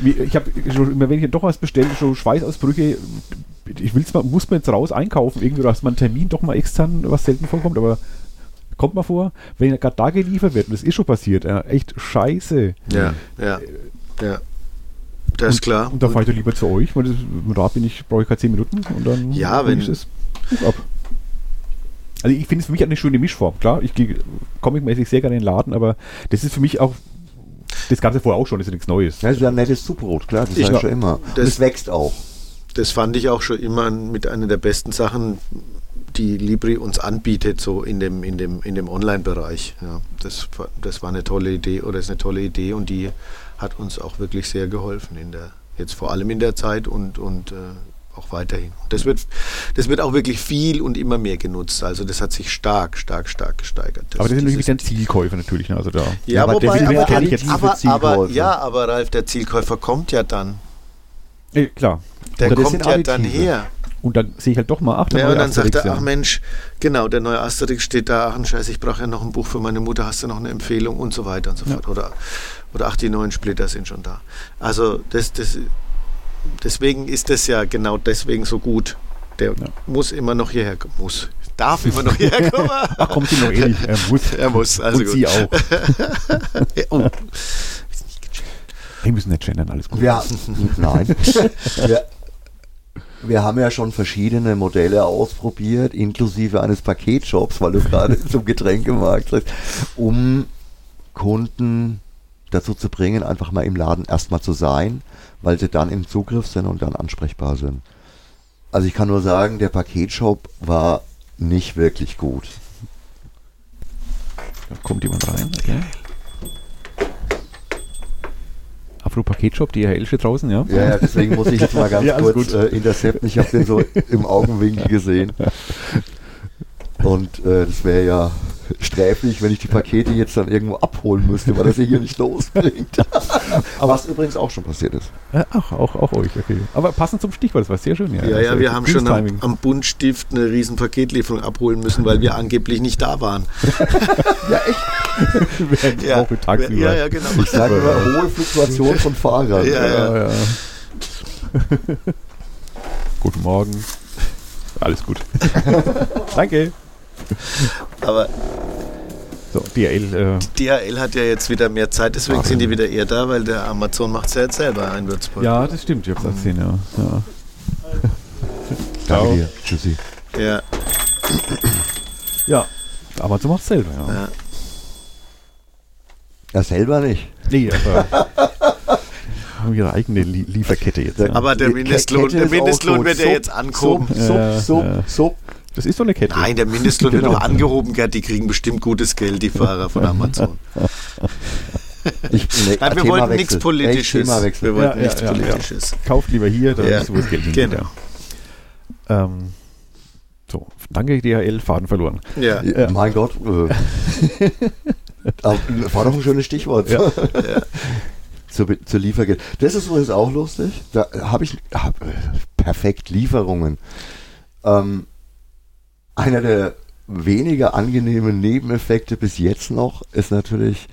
Ich, ich habe schon immer, wenn ich doch was bestelle, schon Schweißausbrüche. Ich will's mal, muss man jetzt raus einkaufen, irgendwie, dass man einen Termin doch mal extern, was selten vorkommt, aber kommt mal vor, wenn gerade da geliefert wird, und das ist schon passiert, ja, echt scheiße. Ja, ja, ja. Das ist klar. Und da fahre ich doch lieber zu euch, weil das, mit Rad bin ich, brauche ich keine 10 Minuten und dann Ja, wenn- ich das Buch ab. Also ich finde es für mich eine schöne Mischform, klar, ich gehe comicmäßig sehr gerne in den Laden, aber das ist für mich auch, das gab es ja vorher auch schon, das ist ja nichts Neues. Das ist ja ein nettes Zubrot, klar, das Ich- ich schon immer. Das- es wächst auch. Das fand ich auch schon immer mit einer der besten Sachen, die Libri uns anbietet, so in dem, in dem, in dem Online-Bereich. Ja, das, war- das war eine tolle Idee oder ist eine tolle Idee und die hat uns auch wirklich sehr geholfen in der, jetzt vor allem in der Zeit und, und äh, auch weiterhin. Das wird, das wird auch wirklich viel und immer mehr genutzt. Also das hat sich stark, stark, stark gesteigert. aber das sind natürlich dann Zielkäufer natürlich, ne? also da. ja, aber wobei, aber, ich jetzt aber, aber, ja, aber Ralf, der Zielkäufer kommt ja dann. Äh, klar. Der das kommt ja dann her. Und dann sehe ich halt doch mal, ach, der Ja, neue und dann sagt Asterix, er, ja. ach Mensch, genau, der neue Asterix steht da, ach ein Scheiß, ich brauche ja noch ein Buch für meine Mutter, hast du noch eine Empfehlung und so weiter und so Ja. fort. Oder, oder ach, die neuen Splitter sind schon da. Also das, das, deswegen ist das ja genau deswegen so gut. Der Ja. muss immer noch hierher kommen. Muss. Darf immer noch hierher kommen. [LAUGHS] Ach, kommt sie noch ähnlich. Er muss. Er muss, also und gut. sie auch. [LAUGHS] Ja, oh. Wir müssen nicht gendern, alles gut. Ja, nein. wir, wir haben ja schon verschiedene Modelle ausprobiert, inklusive eines Paketshops, weil du [LAUGHS] gerade zum Getränkemarkt sagst, um Kunden dazu zu bringen, einfach mal im Laden erstmal zu sein, weil sie dann im Zugriff sind und dann ansprechbar sind. Also ich kann nur sagen, der Paketshop war nicht wirklich gut. Da kommt jemand rein. Okay. Afro Paketshop, DHL steht draußen, ja? Ja, ja, deswegen muss ich jetzt mal [LAUGHS] ganz Ja, kurz äh, intercepten. Ich habe den so im Augenwinkel gesehen. [LAUGHS] Und äh, das wäre ja sträflich, wenn ich die Pakete jetzt dann irgendwo abholen müsste, weil sie hier nicht losbringt. Aber [LAUGHS] was übrigens auch schon passiert ist. Ach, auch, auch euch, okay. Aber passend zum Stichwort, das war sehr schön. Ja, Ja, ja, wir haben schon am, am Buntstift eine riesen Paketlieferung abholen müssen, weil wir angeblich nicht da waren. [LAUGHS] Ja, echt. [LAUGHS] Während Ja, tagsüber. ja, ja, genau. Ich sage immer hohe Fluktuation von Fahrern. Ja, Ja, ja. Guten Morgen. Alles gut. Danke. Aber So, DHL. Äh, DHL hat ja jetzt wieder mehr Zeit, deswegen Ach, sind die wieder eher da, weil der Amazon macht es ja jetzt selber in Würzburg. ja, das stimmt, ich hab's Mhm. gesehen, ja. ja. [LAUGHS] Danke dir. Tschüssi. Ja, Ja, Amazon macht's selber, ja. ja. Ja, selber nicht. Nee, aber [LAUGHS] haben ihre eigene Lie Lieferkette jetzt. Ja. Aber der Mindestlohn, der Mindestlohn wird ja jetzt sub, Ja, sub, ja. sub. Das ist so eine Kette. Nein, der Mindestlohn wird Genau. doch angehoben, Gerd, die kriegen bestimmt gutes Geld, die Fahrer von [LAUGHS] Amazon. Ich, nee, Nein, wir wollten nichts. Politisches. Echt. Wir wollten Ja, ja, nichts ja, ja. Politisches. Kauft lieber hier, da Ja, ist so das Geld hingeht. genau. Ja. Ähm, so, danke DHL, Faden verloren. Ja. Ja, Mein Gott. Äh. [LAUGHS] War doch ein schönes Stichwort. Ja. [LAUGHS] zur, zur Lieferkette. Das ist übrigens auch lustig. Da habe ich hab, äh, perfekt Lieferungen. Ähm, einer der weniger angenehmen Nebeneffekte bis jetzt noch ist natürlich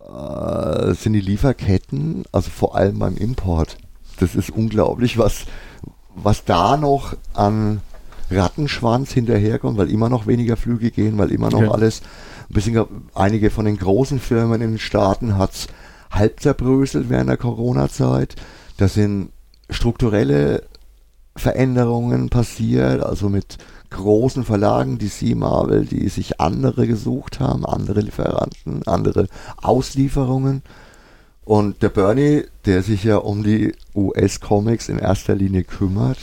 äh, sind die Lieferketten, also vor allem beim Import. Das ist unglaublich, was was da noch an Rattenschwanz hinterherkommt, weil immer noch weniger Flüge gehen, weil immer noch Ja. alles ein bisschen, einige von den großen Firmen in den Staaten hat's halb zerbröselt während der Corona-Zeit. Da sind strukturelle Veränderungen passiert, also mit großen Verlagen, DC Marvel, die sich andere gesucht haben, andere Lieferanten, andere Auslieferungen. Und der Bernie, der sich ja um die US-Comics in erster Linie kümmert,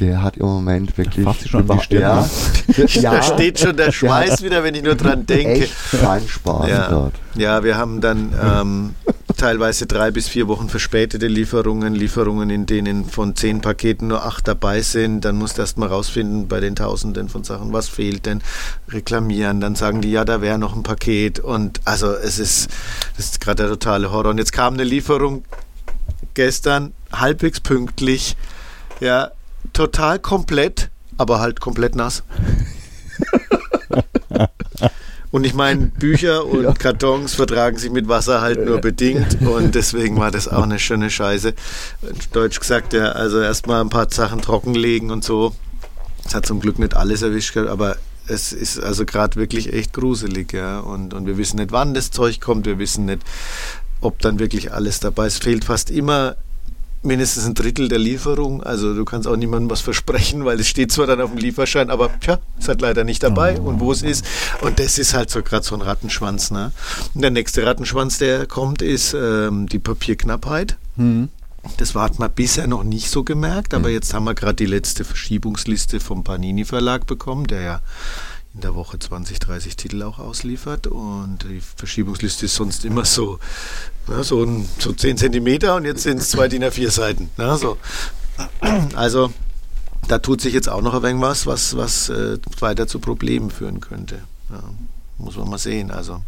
der hat im Moment wirklich. Fast schon die Stirn. Ja, [LAUGHS] ja, da steht schon der Schweiß wieder, wenn ich nur dran denke. Echt kein Spaß Ja. dort. Ja, wir haben dann ähm, teilweise drei bis vier Wochen verspätete Lieferungen, Lieferungen, in denen von zehn Paketen nur acht dabei sind. Dann musst du erst mal rausfinden bei den Tausenden von Sachen, was fehlt denn, reklamieren. Dann sagen die, ja, da wäre noch ein Paket. Und also es ist, das ist gerade der totale Horror. Und jetzt kam eine Lieferung gestern halbwegs pünktlich. Ja, total komplett, aber halt komplett nass. [LAUGHS] Und ich meine, Bücher [LAUGHS] und Ja. Kartons vertragen sich mit Wasser halt nur bedingt [LAUGHS] und deswegen war das auch eine schöne Scheiße. Deutsch gesagt, ja, also erstmal ein paar Sachen trockenlegen und so. Es hat zum Glück nicht alles erwischt, aber es ist also gerade wirklich echt gruselig, ja. Und, und wir wissen nicht, wann das Zeug kommt, wir wissen nicht, ob dann wirklich alles dabei ist. Es fehlt fast immer mindestens ein Drittel der Lieferung. Also du kannst auch niemandem was versprechen, weil es steht zwar dann auf dem Lieferschein, aber tja, ist halt leider nicht dabei und wo es ist. Und das ist halt so gerade so ein Rattenschwanz. Ne? Und der nächste Rattenschwanz, der kommt, ist ähm, die Papierknappheit. Hm. Das hat man bisher noch nicht so gemerkt, aber jetzt haben wir gerade die letzte Verschiebungsliste vom Panini Verlag bekommen, der ja in der Woche 20, 30 Titel auch ausliefert. Und die Verschiebungsliste ist sonst immer so, ja, so, ein, so 10 Zentimeter und jetzt sind es zwei DIN A4 Seiten. Ja, so. Also da tut sich jetzt auch noch ein wenig was, was, was äh, weiter zu Problemen führen könnte. Ja, muss man mal sehen. Also.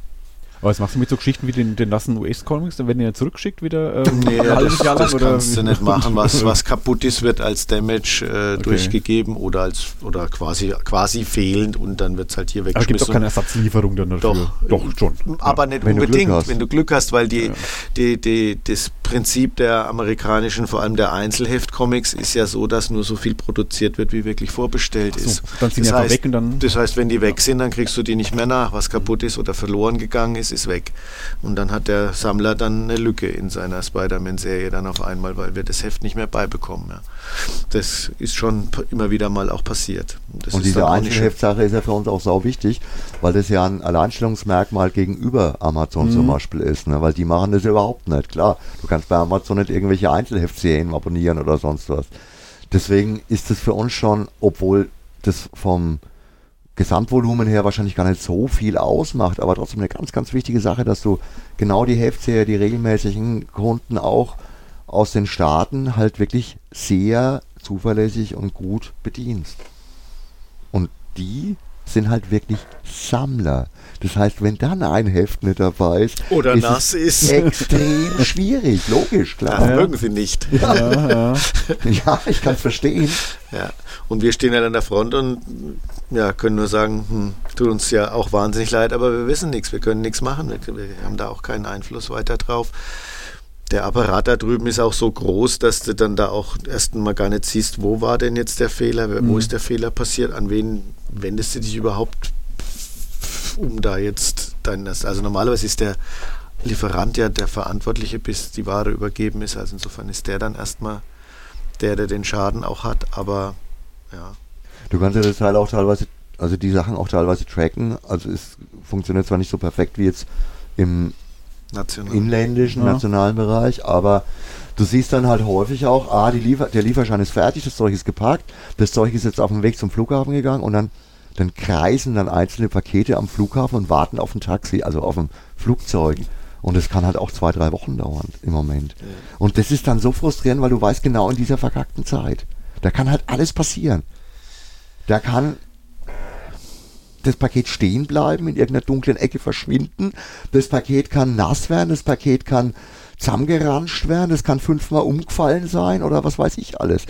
Aber was machst du mit so Geschichten wie den, den nassen US-Comics? Dann werden die ja zurückgeschickt wieder? Ähm, [LAUGHS] Nee, ein das, Jahr lang, das oder kannst du nicht machen. Was, [LAUGHS] was kaputt ist, wird als Damage äh, Okay. durchgegeben oder als oder quasi quasi fehlend und dann wird es halt hier Aber gibt weggeschmissen. doch keine Ersatzlieferung dann dafür. Doch. doch schon. aber nicht Wenn du unbedingt, hast. wenn du Glück hast, weil die, Ja. die, die, das Prinzip der amerikanischen, vor allem der Einzelheft-Comics, ist ja so, dass nur so viel produziert wird, wie wirklich vorbestellt so, ist. dann sind das, heißt, weg und dann- das heißt, wenn die weg sind, dann kriegst du die nicht mehr nach. Was kaputt ist oder verloren gegangen ist, ist weg. Und dann hat der Sammler dann eine Lücke in seiner Spider-Man-Serie dann auf einmal, weil wir das Heft nicht mehr beibekommen. Ja. Das ist schon p- immer wieder mal auch passiert. Das Und ist diese. Einzelheftsache ist ja für uns auch sau wichtig, weil das ja ein Alleinstellungsmerkmal gegenüber Amazon zum Beispiel ist, ne? weil die machen das ja überhaupt nicht. Klar, du kannst bei Amazon nicht irgendwelche Einzelheftserien abonnieren oder sonst was. Deswegen ist es für uns schon, obwohl das vom Gesamtvolumen her wahrscheinlich gar nicht so viel ausmacht, aber trotzdem eine ganz, ganz wichtige Sache, dass du genau die Heftserie, die regelmäßigen Kunden auch aus den Staaten halt wirklich sehr zuverlässig und gut bedienst. Und die sind halt wirklich Sammler. Das heißt, wenn dann ein Heft nicht dabei ist, Oder ist nass es ist. extrem schwierig, logisch, Das klar. mögen sie nicht. Ja, ja. Ja, ich kann es verstehen. Ja, und wir stehen halt an der Front und ja, können nur sagen, hm, tut uns ja auch wahnsinnig leid, aber wir wissen nichts, wir können nichts machen, wir, wir haben da auch keinen Einfluss weiter drauf. Der Apparat da drüben ist auch so groß, dass du dann da auch erst mal gar nicht siehst, wo war denn jetzt der Fehler, wo Mhm. ist der Fehler passiert, an wen wendest du dich überhaupt, um da jetzt dein, also normalerweise ist der Lieferant ja der Verantwortliche, bis die Ware übergeben ist, also insofern ist der dann erstmal der, der den Schaden auch hat, aber ja. Du kannst ja das Teil auch teilweise, also die Sachen auch teilweise tracken. Also es funktioniert zwar nicht so perfekt wie jetzt im National. inländischen, Ja. nationalen Bereich, aber du siehst dann halt häufig auch, ah, Liefer der Lieferschein ist fertig, das Zeug ist geparkt, das Zeug ist jetzt auf dem Weg zum Flughafen gegangen und dann, dann kreisen dann einzelne Pakete am Flughafen und warten auf ein Taxi, also auf ein Flugzeug. Und das kann halt auch zwei, drei Wochen dauern im Moment. Ja. Und das ist dann so frustrierend, weil du weißt genau in dieser verkackten Zeit, da kann halt alles passieren. Da kann das Paket stehen bleiben, in irgendeiner dunklen Ecke verschwinden. Das Paket kann nass werden, das Paket kann zusammengeranscht werden, das kann fünfmal umgefallen sein oder was weiß ich alles.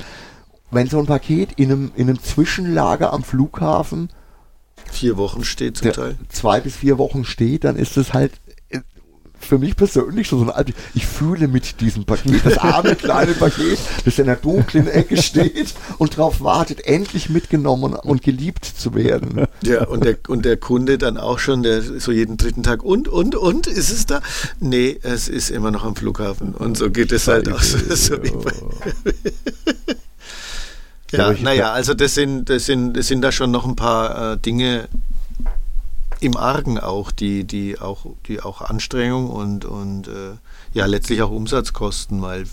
Wenn so ein Paket in einem, in einem Zwischenlager am Flughafen Vier Wochen steht zum Teil. zwei bis vier Wochen steht, dann ist es halt für mich persönlich schon so ein Ich fühle mit diesem Paket, das arme [LAUGHS] kleine Paket, das in der dunklen Ecke steht und darauf wartet, endlich mitgenommen und geliebt zu werden. Ja, und der, und der Kunde dann auch schon, der so jeden dritten Tag, und, und, und, ist es da? Nee, es ist immer noch am Flughafen. Und so geht es halt auch. So, so [LAUGHS] ja, naja, also das sind, das sind, das sind da schon noch ein paar äh, Dinge im Argen auch, die, die auch, die auch Anstrengung und, und äh, ja letztlich auch Umsatz kosten, weil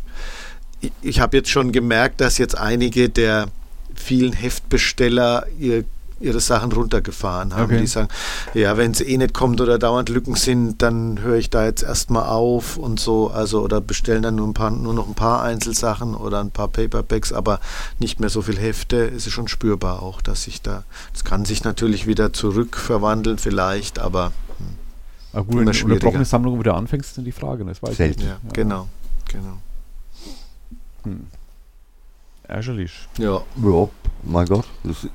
ich, ich habe jetzt schon gemerkt, dass jetzt einige der vielen Heftbesteller ihr ihre Sachen runtergefahren haben. Okay. Die sagen, ja, wenn es eh nicht kommt oder dauernd Lücken sind, dann höre ich da jetzt erstmal auf und so, also oder bestellen dann nur, ein paar, nur noch ein paar Einzelsachen oder ein paar Paperbacks, aber nicht mehr so viel Hefte. Es ist schon spürbar auch, dass sich da, es kann sich natürlich wieder zurückverwandeln vielleicht, aber hm, aber gut, wenn du eine trockene Sammlung wieder anfängst, ist dann die Frage, das weiß Selten. ich. Ja, ja, genau, genau. Hm. Ärgerlich. Ja. Ja, mein Gott. Das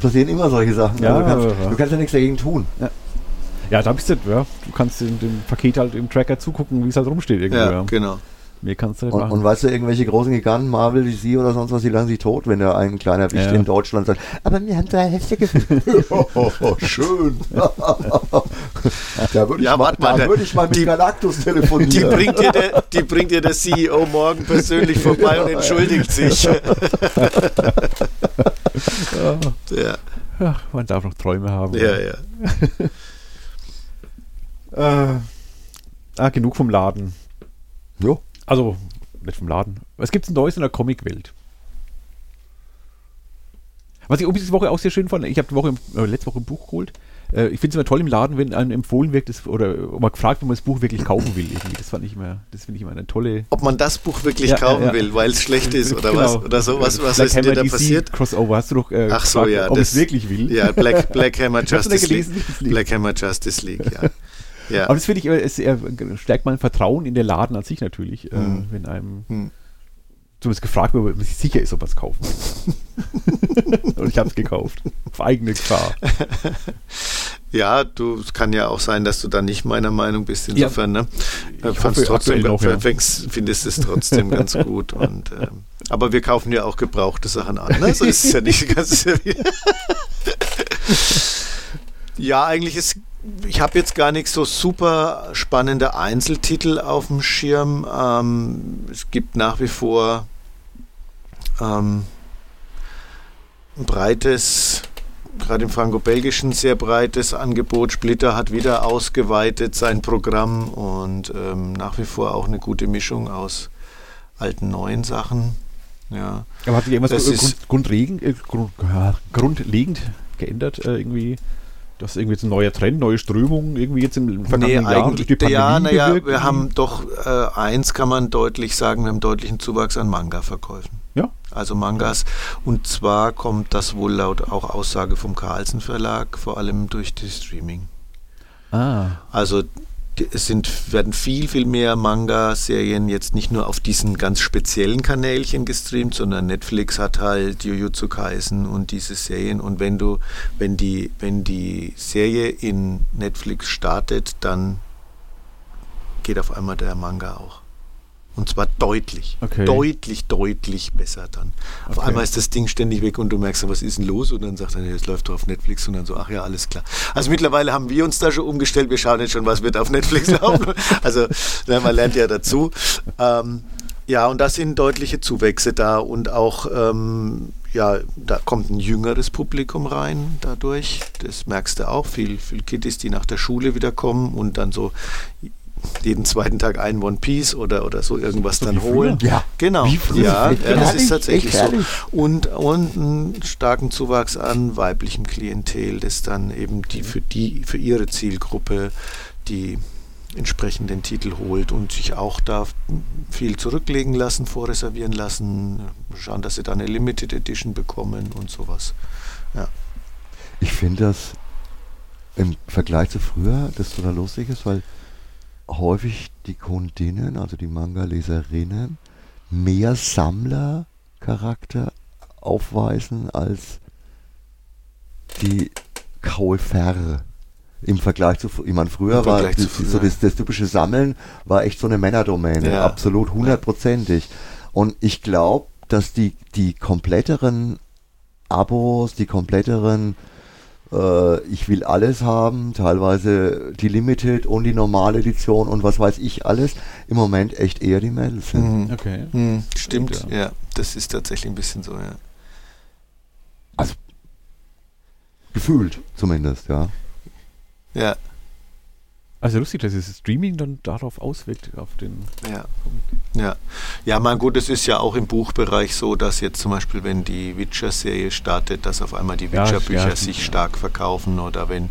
passieren immer solche Sachen. Ja, du, kannst, ja. du, kannst, ja nichts dagegen tun. Ja, ja da bist du, ja. Du kannst dem, dem Paket halt im Tracker zugucken, wie es halt rumsteht irgendwo. Ja, genau. Mehr kannst du nicht und, machen. Und weißt du, irgendwelche großen Giganten, Marvel, DC oder sonst was, die lassen sich tot, wenn da ein kleiner Wicht ja. in Deutschland sagt, aber wir haben drei Hefte gefunden. oh, oh, oh, schön. [LAUGHS] da würde ich, ja, mal, mal, da würd ich mal mit die, Galactus [LAUGHS] telefonieren. Die bringt, dir der, die bringt dir der CEO morgen persönlich vorbei und entschuldigt sich. [LAUGHS] ja. Ach, man darf noch Träume haben. Ja, ja. äh, ah, genug vom Laden. Jo. Also, nicht vom Laden. Was gibt es Neues in der Comicwelt? Was ich diese Woche auch sehr schön fand, ich habe die Woche, äh, letzte Woche ein Buch geholt. Äh, ich finde es immer toll im Laden, wenn einem empfohlen wird, das, oder man gefragt, ob man das Buch wirklich kaufen will. Irgendwie. Das fand ich immer, das finde ich immer eine tolle. Ob man das Buch wirklich ja, kaufen ja, will, weil es schlecht ist oder genau. was? Oder so, was, was ist dir da DC passiert? Crossover, hast du doch äh, Ach so, gefragt, ja, ob ich es wirklich will. Ja, Black, Black [LAUGHS] Hammer Justice League. Black Hammer Justice League, ja. Ja. Aber das finde ich, es stärkt mein Vertrauen in der Laden an sich natürlich, äh, hm. wenn einem hm. zumindest gefragt wird, ob man sich sicher ist, ob man es kaufen Und [LAUGHS] ich habe es gekauft. Auf eigene Gefahr. [LAUGHS] Ja, du, es kann ja auch sein, dass du da nicht meiner Meinung bist. Insofern, ja. ne? Ich hoffe, trotzdem, noch, ja. findest es trotzdem ganz [LAUGHS] gut. Und, ähm, aber wir kaufen ja auch gebrauchte Sachen an. Ne? So ist es ja nicht ganz. ja, eigentlich ist ich habe jetzt gar nicht so super spannende Einzeltitel auf dem Schirm. Ähm, es gibt nach wie vor ähm, ein breites, gerade im franco-belgischen sehr breites Angebot. Splitter hat wieder ausgeweitet sein Programm und ähm, nach wie vor auch eine gute Mischung aus alten, neuen Sachen. Ja. Aber hat sich irgendwas grund, grundlegend, äh, grund, grundlegend geändert äh, irgendwie? Das ist irgendwie jetzt ein neuer Trend, neue Strömung, irgendwie jetzt im vergangenen nee, Jahr durch die Pandemie Ja, naja, wir haben doch äh, eins kann man deutlich sagen, wir haben deutlichen Zuwachs an Manga-Verkäufen. Ja. Also Mangas. Und zwar kommt das wohl laut auch Aussage vom Carlsen Verlag vor allem durch die Streaming. Ah. Also es sind, werden viel, viel mehr Manga-Serien jetzt nicht nur auf diesen ganz speziellen Kanälchen gestreamt, sondern Netflix hat halt Jujutsu Kaisen und diese Serien. Und wenn du, wenn die, wenn die Serie in Netflix startet, dann geht auf einmal der Manga auch. Und zwar deutlich. Okay. Deutlich, deutlich besser dann. Auf okay. einmal ist das Ding ständig weg und du merkst, was ist denn los? Und dann sagt er, es läuft doch auf Netflix und dann so, ach ja, alles klar. Also mittlerweile haben wir uns da schon umgestellt. Wir schauen jetzt schon, was wird auf Netflix [LAUGHS] laufen. also man lernt ja dazu. Ähm, ja, und da sind deutliche Zuwächse da und auch, ähm, ja, da kommt ein jüngeres Publikum rein dadurch. Das merkst du auch. Viel, viel Kiddies, die nach der Schule wieder kommen und dann so jeden zweiten Tag ein One Piece oder, oder so irgendwas so dann holen. Ja. Genau. Ja, ja, das ist tatsächlich so. Und, und einen starken Zuwachs an weiblichem Klientel, das dann eben die für die, für ihre Zielgruppe die entsprechenden Titel holt und sich auch da viel zurücklegen lassen, vorreservieren lassen, schauen, dass sie da eine Limited Edition bekommen und sowas. Ja. Ich finde das im Vergleich zu früher, dass so da lustig ist, weil häufig die Kundinnen, also die Manga-Leserinnen, mehr Sammlercharakter aufweisen als die Käufer. Im Vergleich zu, ich meine, früher war das, so das, das, typische Sammeln war echt so eine Männerdomäne, ja. absolut hundertprozentig. Und ich glaube, dass die, die kompletteren Abos, die kompletteren äh, ich will alles haben, teilweise die Limited und die normale Edition und was weiß ich alles, im Moment echt eher die Mädels sind. Mhm. Okay. Mhm. Stimmt, Stimmt ja. ja. Das ist tatsächlich ein bisschen so, ja. Also gefühlt zumindest, ja. Ja. Also lustig, dass das Streaming dann darauf auswirkt, auf den. Ja. Ja. Ja, mein gut, es ist ja auch im Buchbereich so, dass jetzt zum Beispiel, wenn die Witcher-Serie startet, dass auf einmal die Witcher-Bücher ja, sich stark verkaufen oder wenn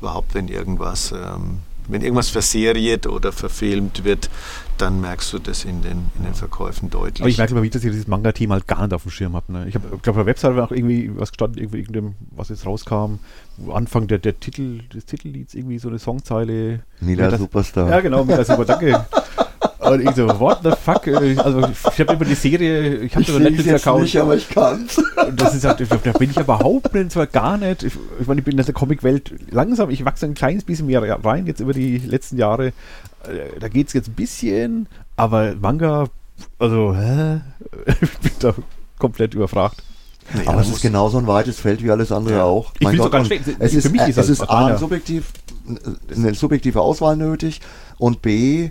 überhaupt, wenn irgendwas. Ähm, wenn irgendwas verseriert oder verfilmt wird, dann merkst du das in den, in den Verkäufen deutlich. Aber ich merke immer wieder, dass ihr dieses Manga-Team halt gar nicht auf dem Schirm habt. Ne? Ich habe, glaube, auf der Webseite war auch irgendwie was gestanden, irgendwie irgendeinem, was jetzt rauskam, wo Anfang der, der Titel, des Titellieds irgendwie so eine Songzeile. Mila Superstar. Ja, genau, Mila Super, danke. [LAUGHS] Und ich so, what the fuck? Also ich habe immer die Serie, ich habe einen Netflix-Account. nicht, aber ich kann's. Und das ist halt, da bin ich überhaupt nicht, zwar gar nicht. Ich, ich meine, ich bin in der Comic-Welt langsam, ich wachse ein kleines bisschen mehr rein, jetzt über die letzten Jahre. Äh, da geht es jetzt ein bisschen, aber Manga, also, hä? [LAUGHS] ich bin da komplett überfragt. Nee, aber es ist genauso ein weites Feld wie alles andere ja. auch. Ich mein Gott, gar nicht, es ist, es ist A, subjektiv, eine subjektive Auswahl nötig und B,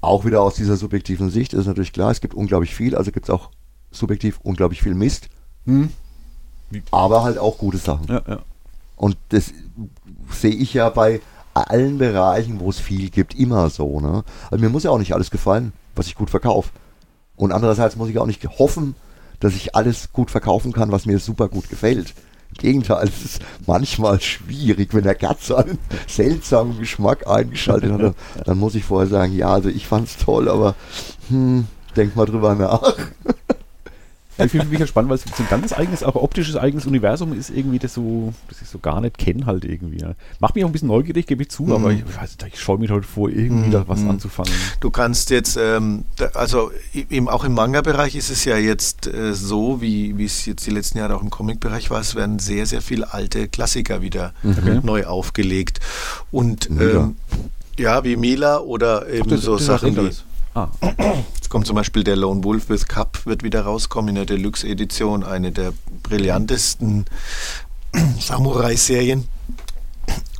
auch wieder aus dieser subjektiven Sicht ist natürlich klar, es gibt unglaublich viel, also gibt es auch subjektiv unglaublich viel Mist. Hm. Aber halt auch gute Sachen. Ja, ja. Und das sehe ich ja bei allen Bereichen, wo es viel gibt, immer so. Ne? Also mir muss ja auch nicht alles gefallen, was ich gut verkaufe. Und andererseits muss ich auch nicht hoffen, dass ich alles gut verkaufen kann, was mir super gut gefällt. Gegenteil, es ist manchmal schwierig, wenn der Katze einen seltsamen Geschmack eingeschaltet hat. Dann muss ich vorher sagen, ja, also ich fand es toll, aber hm, denk mal drüber nach. Ich finde mich spannend, weil es so ein ganz eigenes, auch optisches eigenes Universum ist irgendwie, das so, das ich so gar nicht kenne halt irgendwie. Macht mich auch ein bisschen neugierig, gebe ich zu, mhm. aber ich, ich scheue mich heute vor, irgendwie mhm. da was mhm. anzufangen. Du kannst jetzt, ähm, also im, auch im Manga-Bereich ist es ja jetzt äh, so, wie es jetzt die letzten Jahre auch im Comic-Bereich war, es werden sehr, sehr viele alte Klassiker wieder mhm. okay. neu aufgelegt. Und ähm, ja, wie Mila oder eben Ach, das, so das Sachen wie Ah. Jetzt kommt zum Beispiel der Lone Wolf with Cup, wird wieder rauskommen in der Deluxe-Edition, eine der brillantesten [CLEARS THROAT] Samurai-Serien.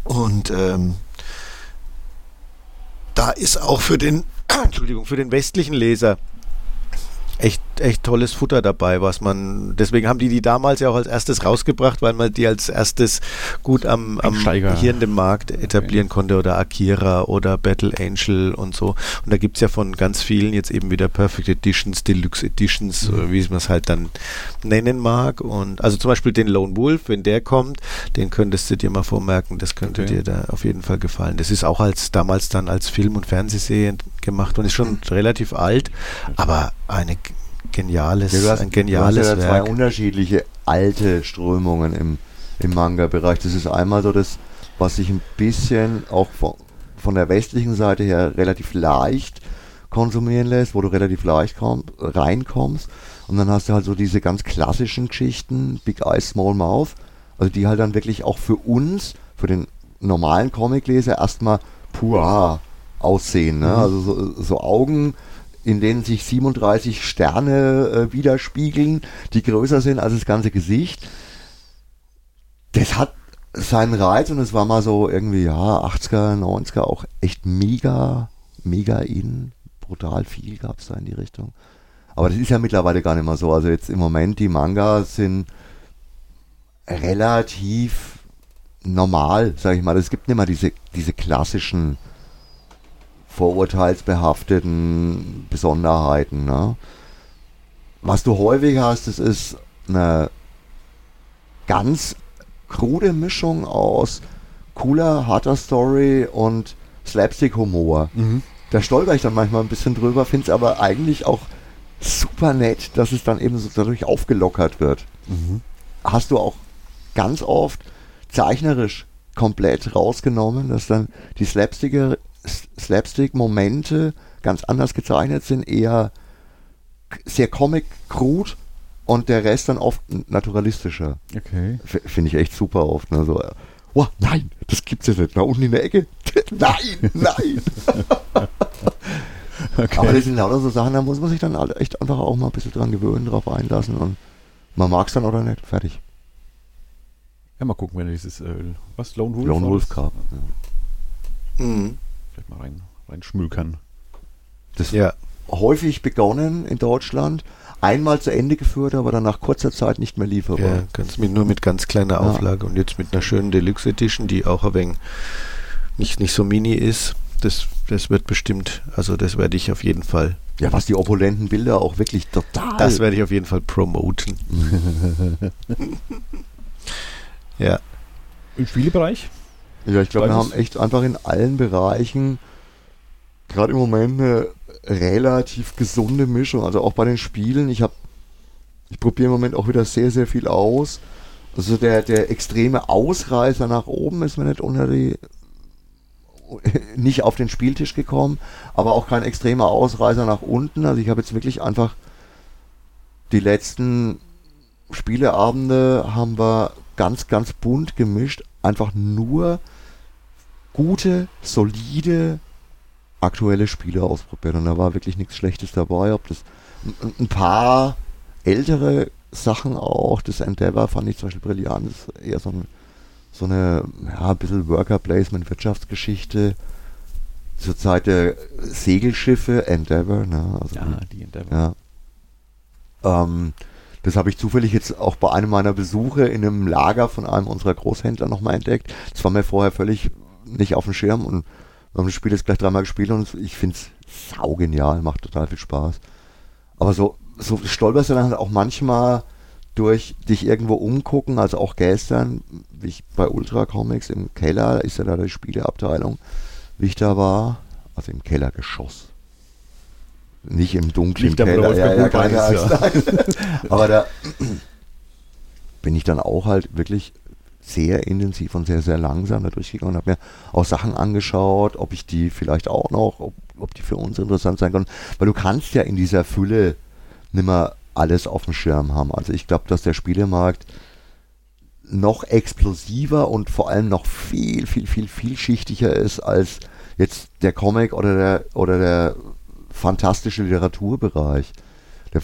Und ähm, da ist auch für den, [CLEARS THROAT] Entschuldigung, für den westlichen Leser echt, echt tolles Futter dabei, was man, deswegen haben die die damals ja auch als erstes rausgebracht, weil man die als erstes gut am, am hier in dem Markt etablieren okay. konnte oder Akira oder Battle Angel und so. Und da gibt es ja von ganz vielen jetzt eben wieder Perfect Editions, Deluxe Editions, mhm. wie man es halt dann nennen mag. Und also zum Beispiel den Lone Wolf, wenn der kommt, den könntest du dir mal vormerken, das könnte okay. dir da auf jeden Fall gefallen. Das ist auch als damals dann als Film- und Fernsehserie gemacht und ist schon mhm. relativ alt, aber eine geniales, ja, hast, ein geniales du hast ja Werk. zwei unterschiedliche alte Strömungen im, im Manga-Bereich. Das ist einmal so das, was sich ein bisschen auch von, von der westlichen Seite her relativ leicht konsumieren lässt, wo du relativ leicht komm, reinkommst. Und dann hast du halt so diese ganz klassischen Geschichten, Big Eyes, Small Mouth, also die halt dann wirklich auch für uns, für den normalen Comicleser erstmal pur aussehen. Ne? Mhm. Also so, so Augen, in denen sich 37 Sterne äh, widerspiegeln, die größer sind als das ganze Gesicht. Das hat seinen Reiz und es war mal so irgendwie, ja, 80er, 90er auch echt mega, mega in. Brutal viel gab es da in die Richtung. Aber das ist ja mittlerweile gar nicht mehr so. Also jetzt im Moment, die Mangas sind relativ normal, sag ich mal. Es gibt nicht mehr diese, diese klassischen vorurteilsbehafteten Besonderheiten. Ne? Was du häufig hast, das ist eine ganz krude Mischung aus cooler, harter Story und Slapstick-Humor. Mhm. Da stolper ich dann manchmal ein bisschen drüber, finde es aber eigentlich auch super nett, dass es dann eben so dadurch aufgelockert wird. Mhm. Hast du auch ganz oft zeichnerisch komplett rausgenommen, dass dann die Slapsticker Slapstick-Momente ganz anders gezeichnet sind, eher sehr comic-krut und der Rest dann oft naturalistischer. Okay. Finde ich echt super oft. Ne? So Oh, nein, das gibt's ja nicht. Da unten in der Ecke. [LAUGHS] nein, nein. [LAUGHS] okay. Aber das sind lauter so Sachen, da muss man sich dann echt einfach auch mal ein bisschen dran gewöhnen, drauf einlassen und man mag es dann oder nicht. Fertig. Ja, mal gucken, wenn dieses, äh, was, Lone Wolf? Lone Wolf Cup. Ja. Mhm. Vielleicht mal rein, reinschmülkern. Das ja. häufig begonnen in Deutschland, einmal zu Ende geführt, aber dann nach kurzer Zeit nicht mehr lieferbar. Ja, ganz mit, nur mit ganz kleiner Auflage und jetzt mit einer schönen Deluxe Edition, die auch ein wenig nicht, nicht so mini ist. Das, das wird bestimmt, also das werde ich auf jeden Fall. Ja, was die opulenten Bilder auch wirklich total. Das werde ich auf jeden Fall promoten. [LAUGHS] ja. Im Spielebereich? Ja, ich glaube, wir haben echt einfach in allen Bereichen gerade im Moment eine relativ gesunde Mischung. Also auch bei den Spielen. Ich habe, ich probiere im Moment auch wieder sehr, sehr viel aus. Also der, der extreme Ausreißer nach oben ist mir nicht unter die nicht auf den Spieltisch gekommen, aber auch kein extremer Ausreißer nach unten. Also ich habe jetzt wirklich einfach die letzten Spieleabende haben wir ganz, ganz bunt gemischt. Einfach nur gute, solide aktuelle Spiele ausprobiert und da war wirklich nichts Schlechtes dabei. Ob das ein paar ältere Sachen auch, das Endeavor fand ich zum Beispiel brillant, das ist eher so, ein, so eine, ja, ein bisschen Worker Placement Wirtschaftsgeschichte zur Zeit der Segelschiffe, Endeavor, ne? Also ja, die Endeavor. Ja. Ähm, das habe ich zufällig jetzt auch bei einem meiner Besuche in einem Lager von einem unserer Großhändler nochmal entdeckt. Das war mir vorher völlig nicht auf dem Schirm und wir haben das Spiel jetzt gleich dreimal gespielt und ich finde es saugenial, macht total viel Spaß. Aber so, so stolperst du dann halt auch manchmal durch dich irgendwo umgucken, also auch gestern, wie ich bei Ultra Comics im Keller, ist ja da die Spieleabteilung, wie ich da war, also im Kellergeschoss. Nicht im dunklen Nicht Keller, ja, ja, keine Angst. Aber da bin ich dann auch halt wirklich sehr intensiv und sehr, sehr langsam da durchgegangen und habe mir auch Sachen angeschaut, ob ich die vielleicht auch noch, ob, ob die für uns interessant sein können. Weil du kannst ja in dieser Fülle nimmer alles auf dem Schirm haben. Also ich glaube, dass der Spielemarkt noch explosiver und vor allem noch viel, viel, viel, vielschichtiger ist als jetzt der Comic oder der, oder der fantastische Literaturbereich. Der,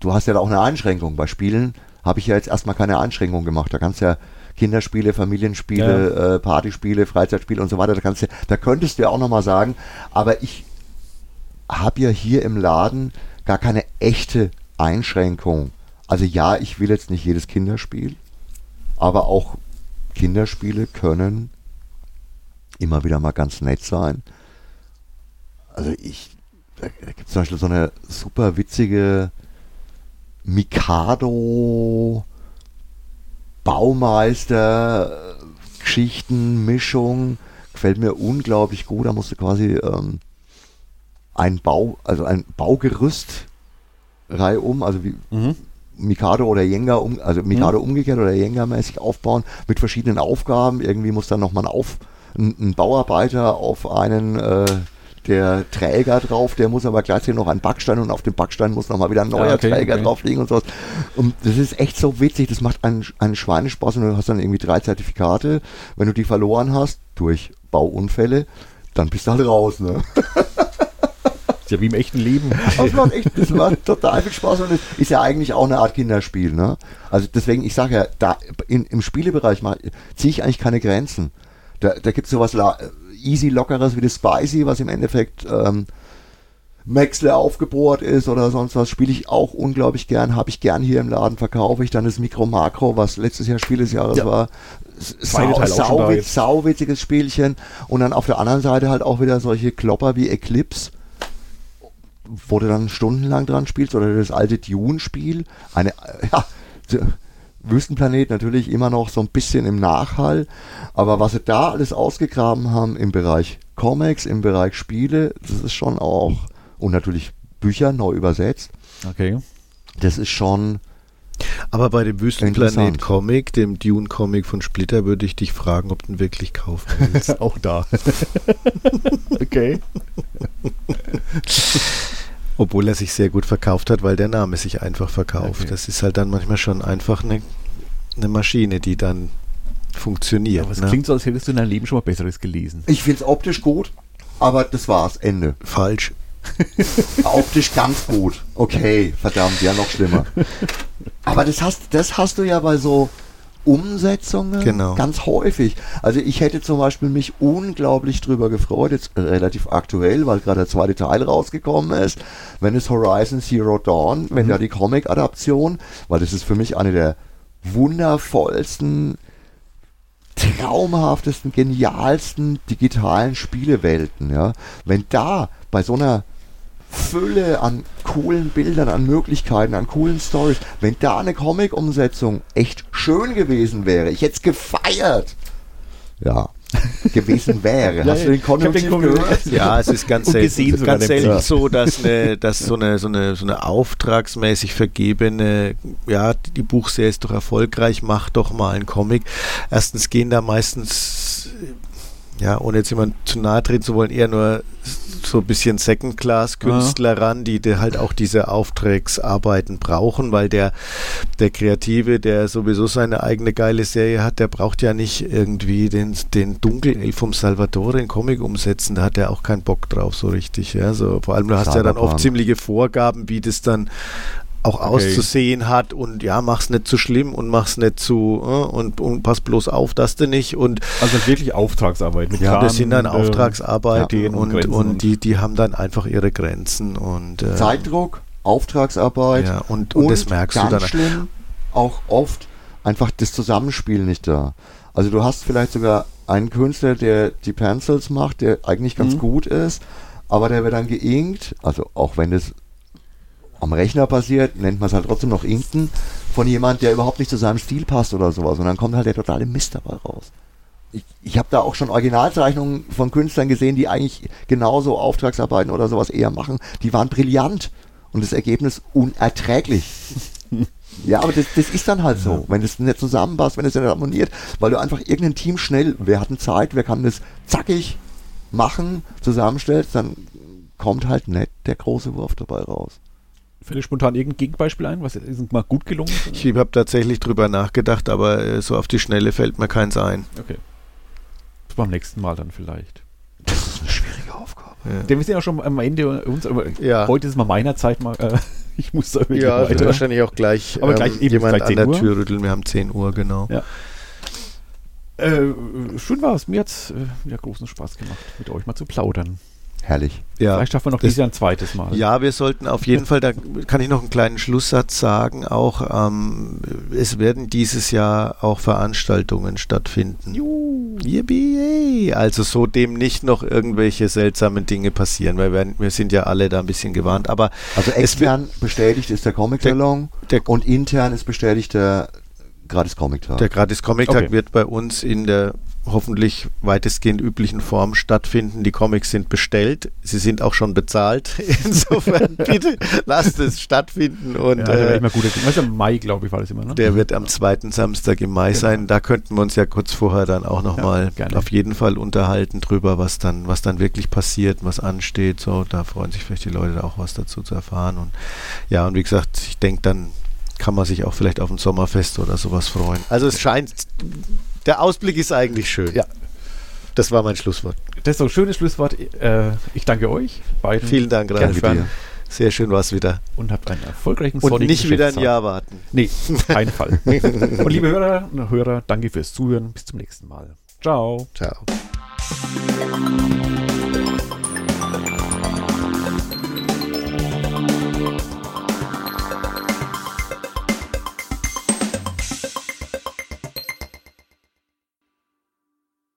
du hast ja da auch eine Einschränkung. Bei Spielen habe ich ja jetzt erstmal keine Einschränkung gemacht. Da kannst du ja Kinderspiele, Familienspiele, ja. äh, Partyspiele, Freizeitspiele und so weiter. Da, kannst du, da könntest du ja auch nochmal sagen, aber ich habe ja hier im Laden gar keine echte Einschränkung. Also ja, ich will jetzt nicht jedes Kinderspiel, aber auch Kinderspiele können immer wieder mal ganz nett sein. Also ich, da gibt es zum Beispiel so eine super witzige Mikado Baumeister Geschichten, Mischung, gefällt mir unglaublich gut. Da musst du quasi ähm, ein Bau, also ein Baugerüst reihum, also wie mhm. Mikado oder Jenga, um, also Mikado mhm. umgekehrt oder Jenga-mäßig aufbauen mit verschiedenen Aufgaben. Irgendwie muss dann nochmal ein, Auf, ein, ein Bauarbeiter auf einen äh, der Träger drauf, der muss aber gleichzeitig noch ein Backstein und auf dem Backstein muss nochmal wieder ein neuer ja, okay, Träger okay. drauf liegen und sowas. Und das ist echt so witzig, das macht einen, einen Schweinespaß und du hast dann irgendwie drei Zertifikate. Wenn du die verloren hast durch Bauunfälle, dann bist du halt raus, ne? Ist ja wie im echten Leben. Das macht, echt, das macht total viel Spaß und ist ja eigentlich auch eine Art Kinderspiel. Ne? Also deswegen, ich sage ja, da in, im Spielebereich ziehe ich eigentlich keine Grenzen. Da, da gibt es sowas easy lockeres wie das Spicy, was im Endeffekt ähm, Maxler aufgebohrt ist oder sonst was, spiele ich auch unglaublich gern, habe ich gern hier im Laden, verkaufe ich dann das Mikro Makro, was letztes Jahr Spiel des Jahres ja. war. Sau, sau, sau witziges Spielchen. Und dann auf der anderen Seite halt auch wieder solche Klopper wie Eclipse, wo du dann stundenlang dran spielst, oder das alte Dune-Spiel. Eine, ja, Wüstenplanet natürlich immer noch so ein bisschen im Nachhall. Aber was sie da alles ausgegraben haben im Bereich Comics, im Bereich Spiele, das ist schon auch, und natürlich Bücher neu übersetzt. Okay. Das ist schon. Aber bei dem Wüstenplanet Comic, dem Dune Comic von Splitter, würde ich dich fragen, ob du ihn wirklich kaufen willst. [LAUGHS] auch da. okay. [LAUGHS] Obwohl er sich sehr gut verkauft hat, weil der Name sich einfach verkauft. Okay. Das ist halt dann manchmal schon einfach eine, eine Maschine, die dann funktioniert. Aber es ne? klingt so, als hättest du in deinem Leben schon mal Besseres gelesen. Ich finde es optisch gut, aber das war's, Ende. Falsch. [LAUGHS] optisch ganz gut. Okay, verdammt, ja noch schlimmer. [LAUGHS] Aber das hast, das hast du ja bei so Umsetzungen Genau. ganz häufig. Also ich hätte zum Beispiel mich unglaublich drüber gefreut, jetzt relativ aktuell, weil gerade der zweite Teil rausgekommen ist, wenn es Horizon Zero Dawn, wenn da die Comic-Adaption, weil das ist für mich eine der wundervollsten, traumhaftesten, genialsten digitalen Spielewelten, ja. Wenn da bei so einer Fülle an coolen Bildern, an Möglichkeiten, an coolen Stories. Wenn da eine Comic-Umsetzung echt schön gewesen wäre, ich hätte es gefeiert. Ja, [LAUGHS] gewesen wäre. Ja, Hast ja, du den Konjunktiv gehört? Ja, es ist ganz selten, ganz selten so, dass, eine, dass so, eine, so, eine, so eine auftragsmäßig vergebene, ja, die Buchserie ist doch erfolgreich, mach doch mal einen Comic. Erstens gehen da meistens, ja, ohne jetzt jemand zu nahe treten zu wollen, eher nur so ein bisschen Second-Class-Künstler ran, die, die halt auch diese Auftragsarbeiten brauchen, weil der, der Kreative, der sowieso seine eigene geile Serie hat, der braucht ja nicht irgendwie den, den Dunkelelf vom Salvatore in Comic umsetzen, da hat er auch keinen Bock drauf so richtig. Ja? So, vor allem, du hast ja dann oft ziemliche Vorgaben, wie das dann auch auszusehen hat und ja, mach's nicht zu schlimm und mach's nicht zu äh, und, und pass bloß auf, dass du nicht und Also wirklich Auftragsarbeit. Mit Ja, Plan, das sind dann äh, Auftragsarbeiten ja, und und, und, und- die, die haben dann einfach ihre Grenzen und äh, Zeitdruck, Auftragsarbeit ja, und, und, das merkst du ganz dann. schlimm, auch oft einfach das Zusammenspiel nicht da. Also du hast vielleicht sogar einen Künstler, der die Pencils macht, der eigentlich ganz Mhm. gut ist, aber der wird dann geinkt, also auch wenn das am Rechner passiert, nennt man es halt trotzdem noch Inken, von jemand, der überhaupt nicht zu seinem Stil passt oder sowas. Und dann kommt halt der totale Mist dabei raus. Ich, ich habe da auch schon Originalzeichnungen von Künstlern gesehen, die eigentlich genauso Auftragsarbeiten oder sowas eher machen. Die waren brillant und das Ergebnis unerträglich. [LAUGHS] ja, aber das, das ist dann halt so. Wenn das nicht zusammenpasst, wenn es nicht harmoniert, weil du einfach irgendein Team schnell, wer hat eine Zeit, wer kann das zackig machen, zusammenstellst, dann kommt halt nicht der große Wurf dabei raus. Fällt spontan irgendein Gegenbeispiel ein, was mal gut gelungen ist? Ich habe tatsächlich drüber nachgedacht, aber äh, so auf die Schnelle fällt mir keins ein. Okay. Beim nächsten Mal dann vielleicht. Das ist eine schwierige Aufgabe. Ja. Denn wir sind ja schon am Ende unserer. Ja. Heute ist mal meiner Zeit mal. Äh, [LAUGHS] ich muss da wirklich Ja, es wird weiter. wahrscheinlich auch gleich, Aber gleich eben jemand gleich an 10 der Uhr. Tür rütteln. Wir haben 10 Uhr, genau. Ja. Äh, schön war es. Mir hat es äh, wieder großen Spaß gemacht, mit euch mal zu plaudern. Herrlich. Ja. Vielleicht schaffen wir noch das- dieses Jahr ein zweites Mal. Ja, wir sollten auf jeden Fall, da kann ich noch einen kleinen Schlusssatz sagen, auch ähm, es werden dieses Jahr auch Veranstaltungen stattfinden. Juhu. Yippie! Also so dem nicht noch irgendwelche seltsamen Dinge passieren, weil wir, wir sind ja alle da ein bisschen gewarnt. Aber Also Es extern bestätigt ist der Comic Der- Salon der- und intern ist bestätigt der gratis Comic Tag. der Gratis Comic Tag Okay. wird bei uns in der hoffentlich weitestgehend üblichen Form stattfinden. Die Comics sind bestellt, sie sind auch schon bezahlt. [LAUGHS] Insofern [LAUGHS] bitte lasst es stattfinden und Ja, wäre äh, guter Ding. Also im Mai, glaube ich, war das immer, ne? Der wird am zweiten Samstag im Mai Genau. sein. Da könnten wir uns ja kurz vorher dann auch Ja, nochmal gerne. auf jeden Fall unterhalten drüber, was dann, was dann wirklich passiert, was ansteht. So, da freuen sich vielleicht die Leute auch was dazu zu erfahren. Und ja, und wie gesagt, ich denke, dann kann man sich auch vielleicht auf ein Sommerfest oder sowas freuen. Also es scheint, der Ausblick ist eigentlich schön. Ja. Das war mein Schlusswort. Das ist ein schönes Schlusswort. Äh, ich danke euch beiden. Vielen Dank, Ralf. Sehr schön war es wieder. Und habt einen erfolgreichen Und nicht wieder ein. Jahr warten. Nee, auf keinen Fall. [LAUGHS] und liebe Hörer und Hörer, danke fürs Zuhören. Bis zum nächsten Mal. Ciao. Ciao.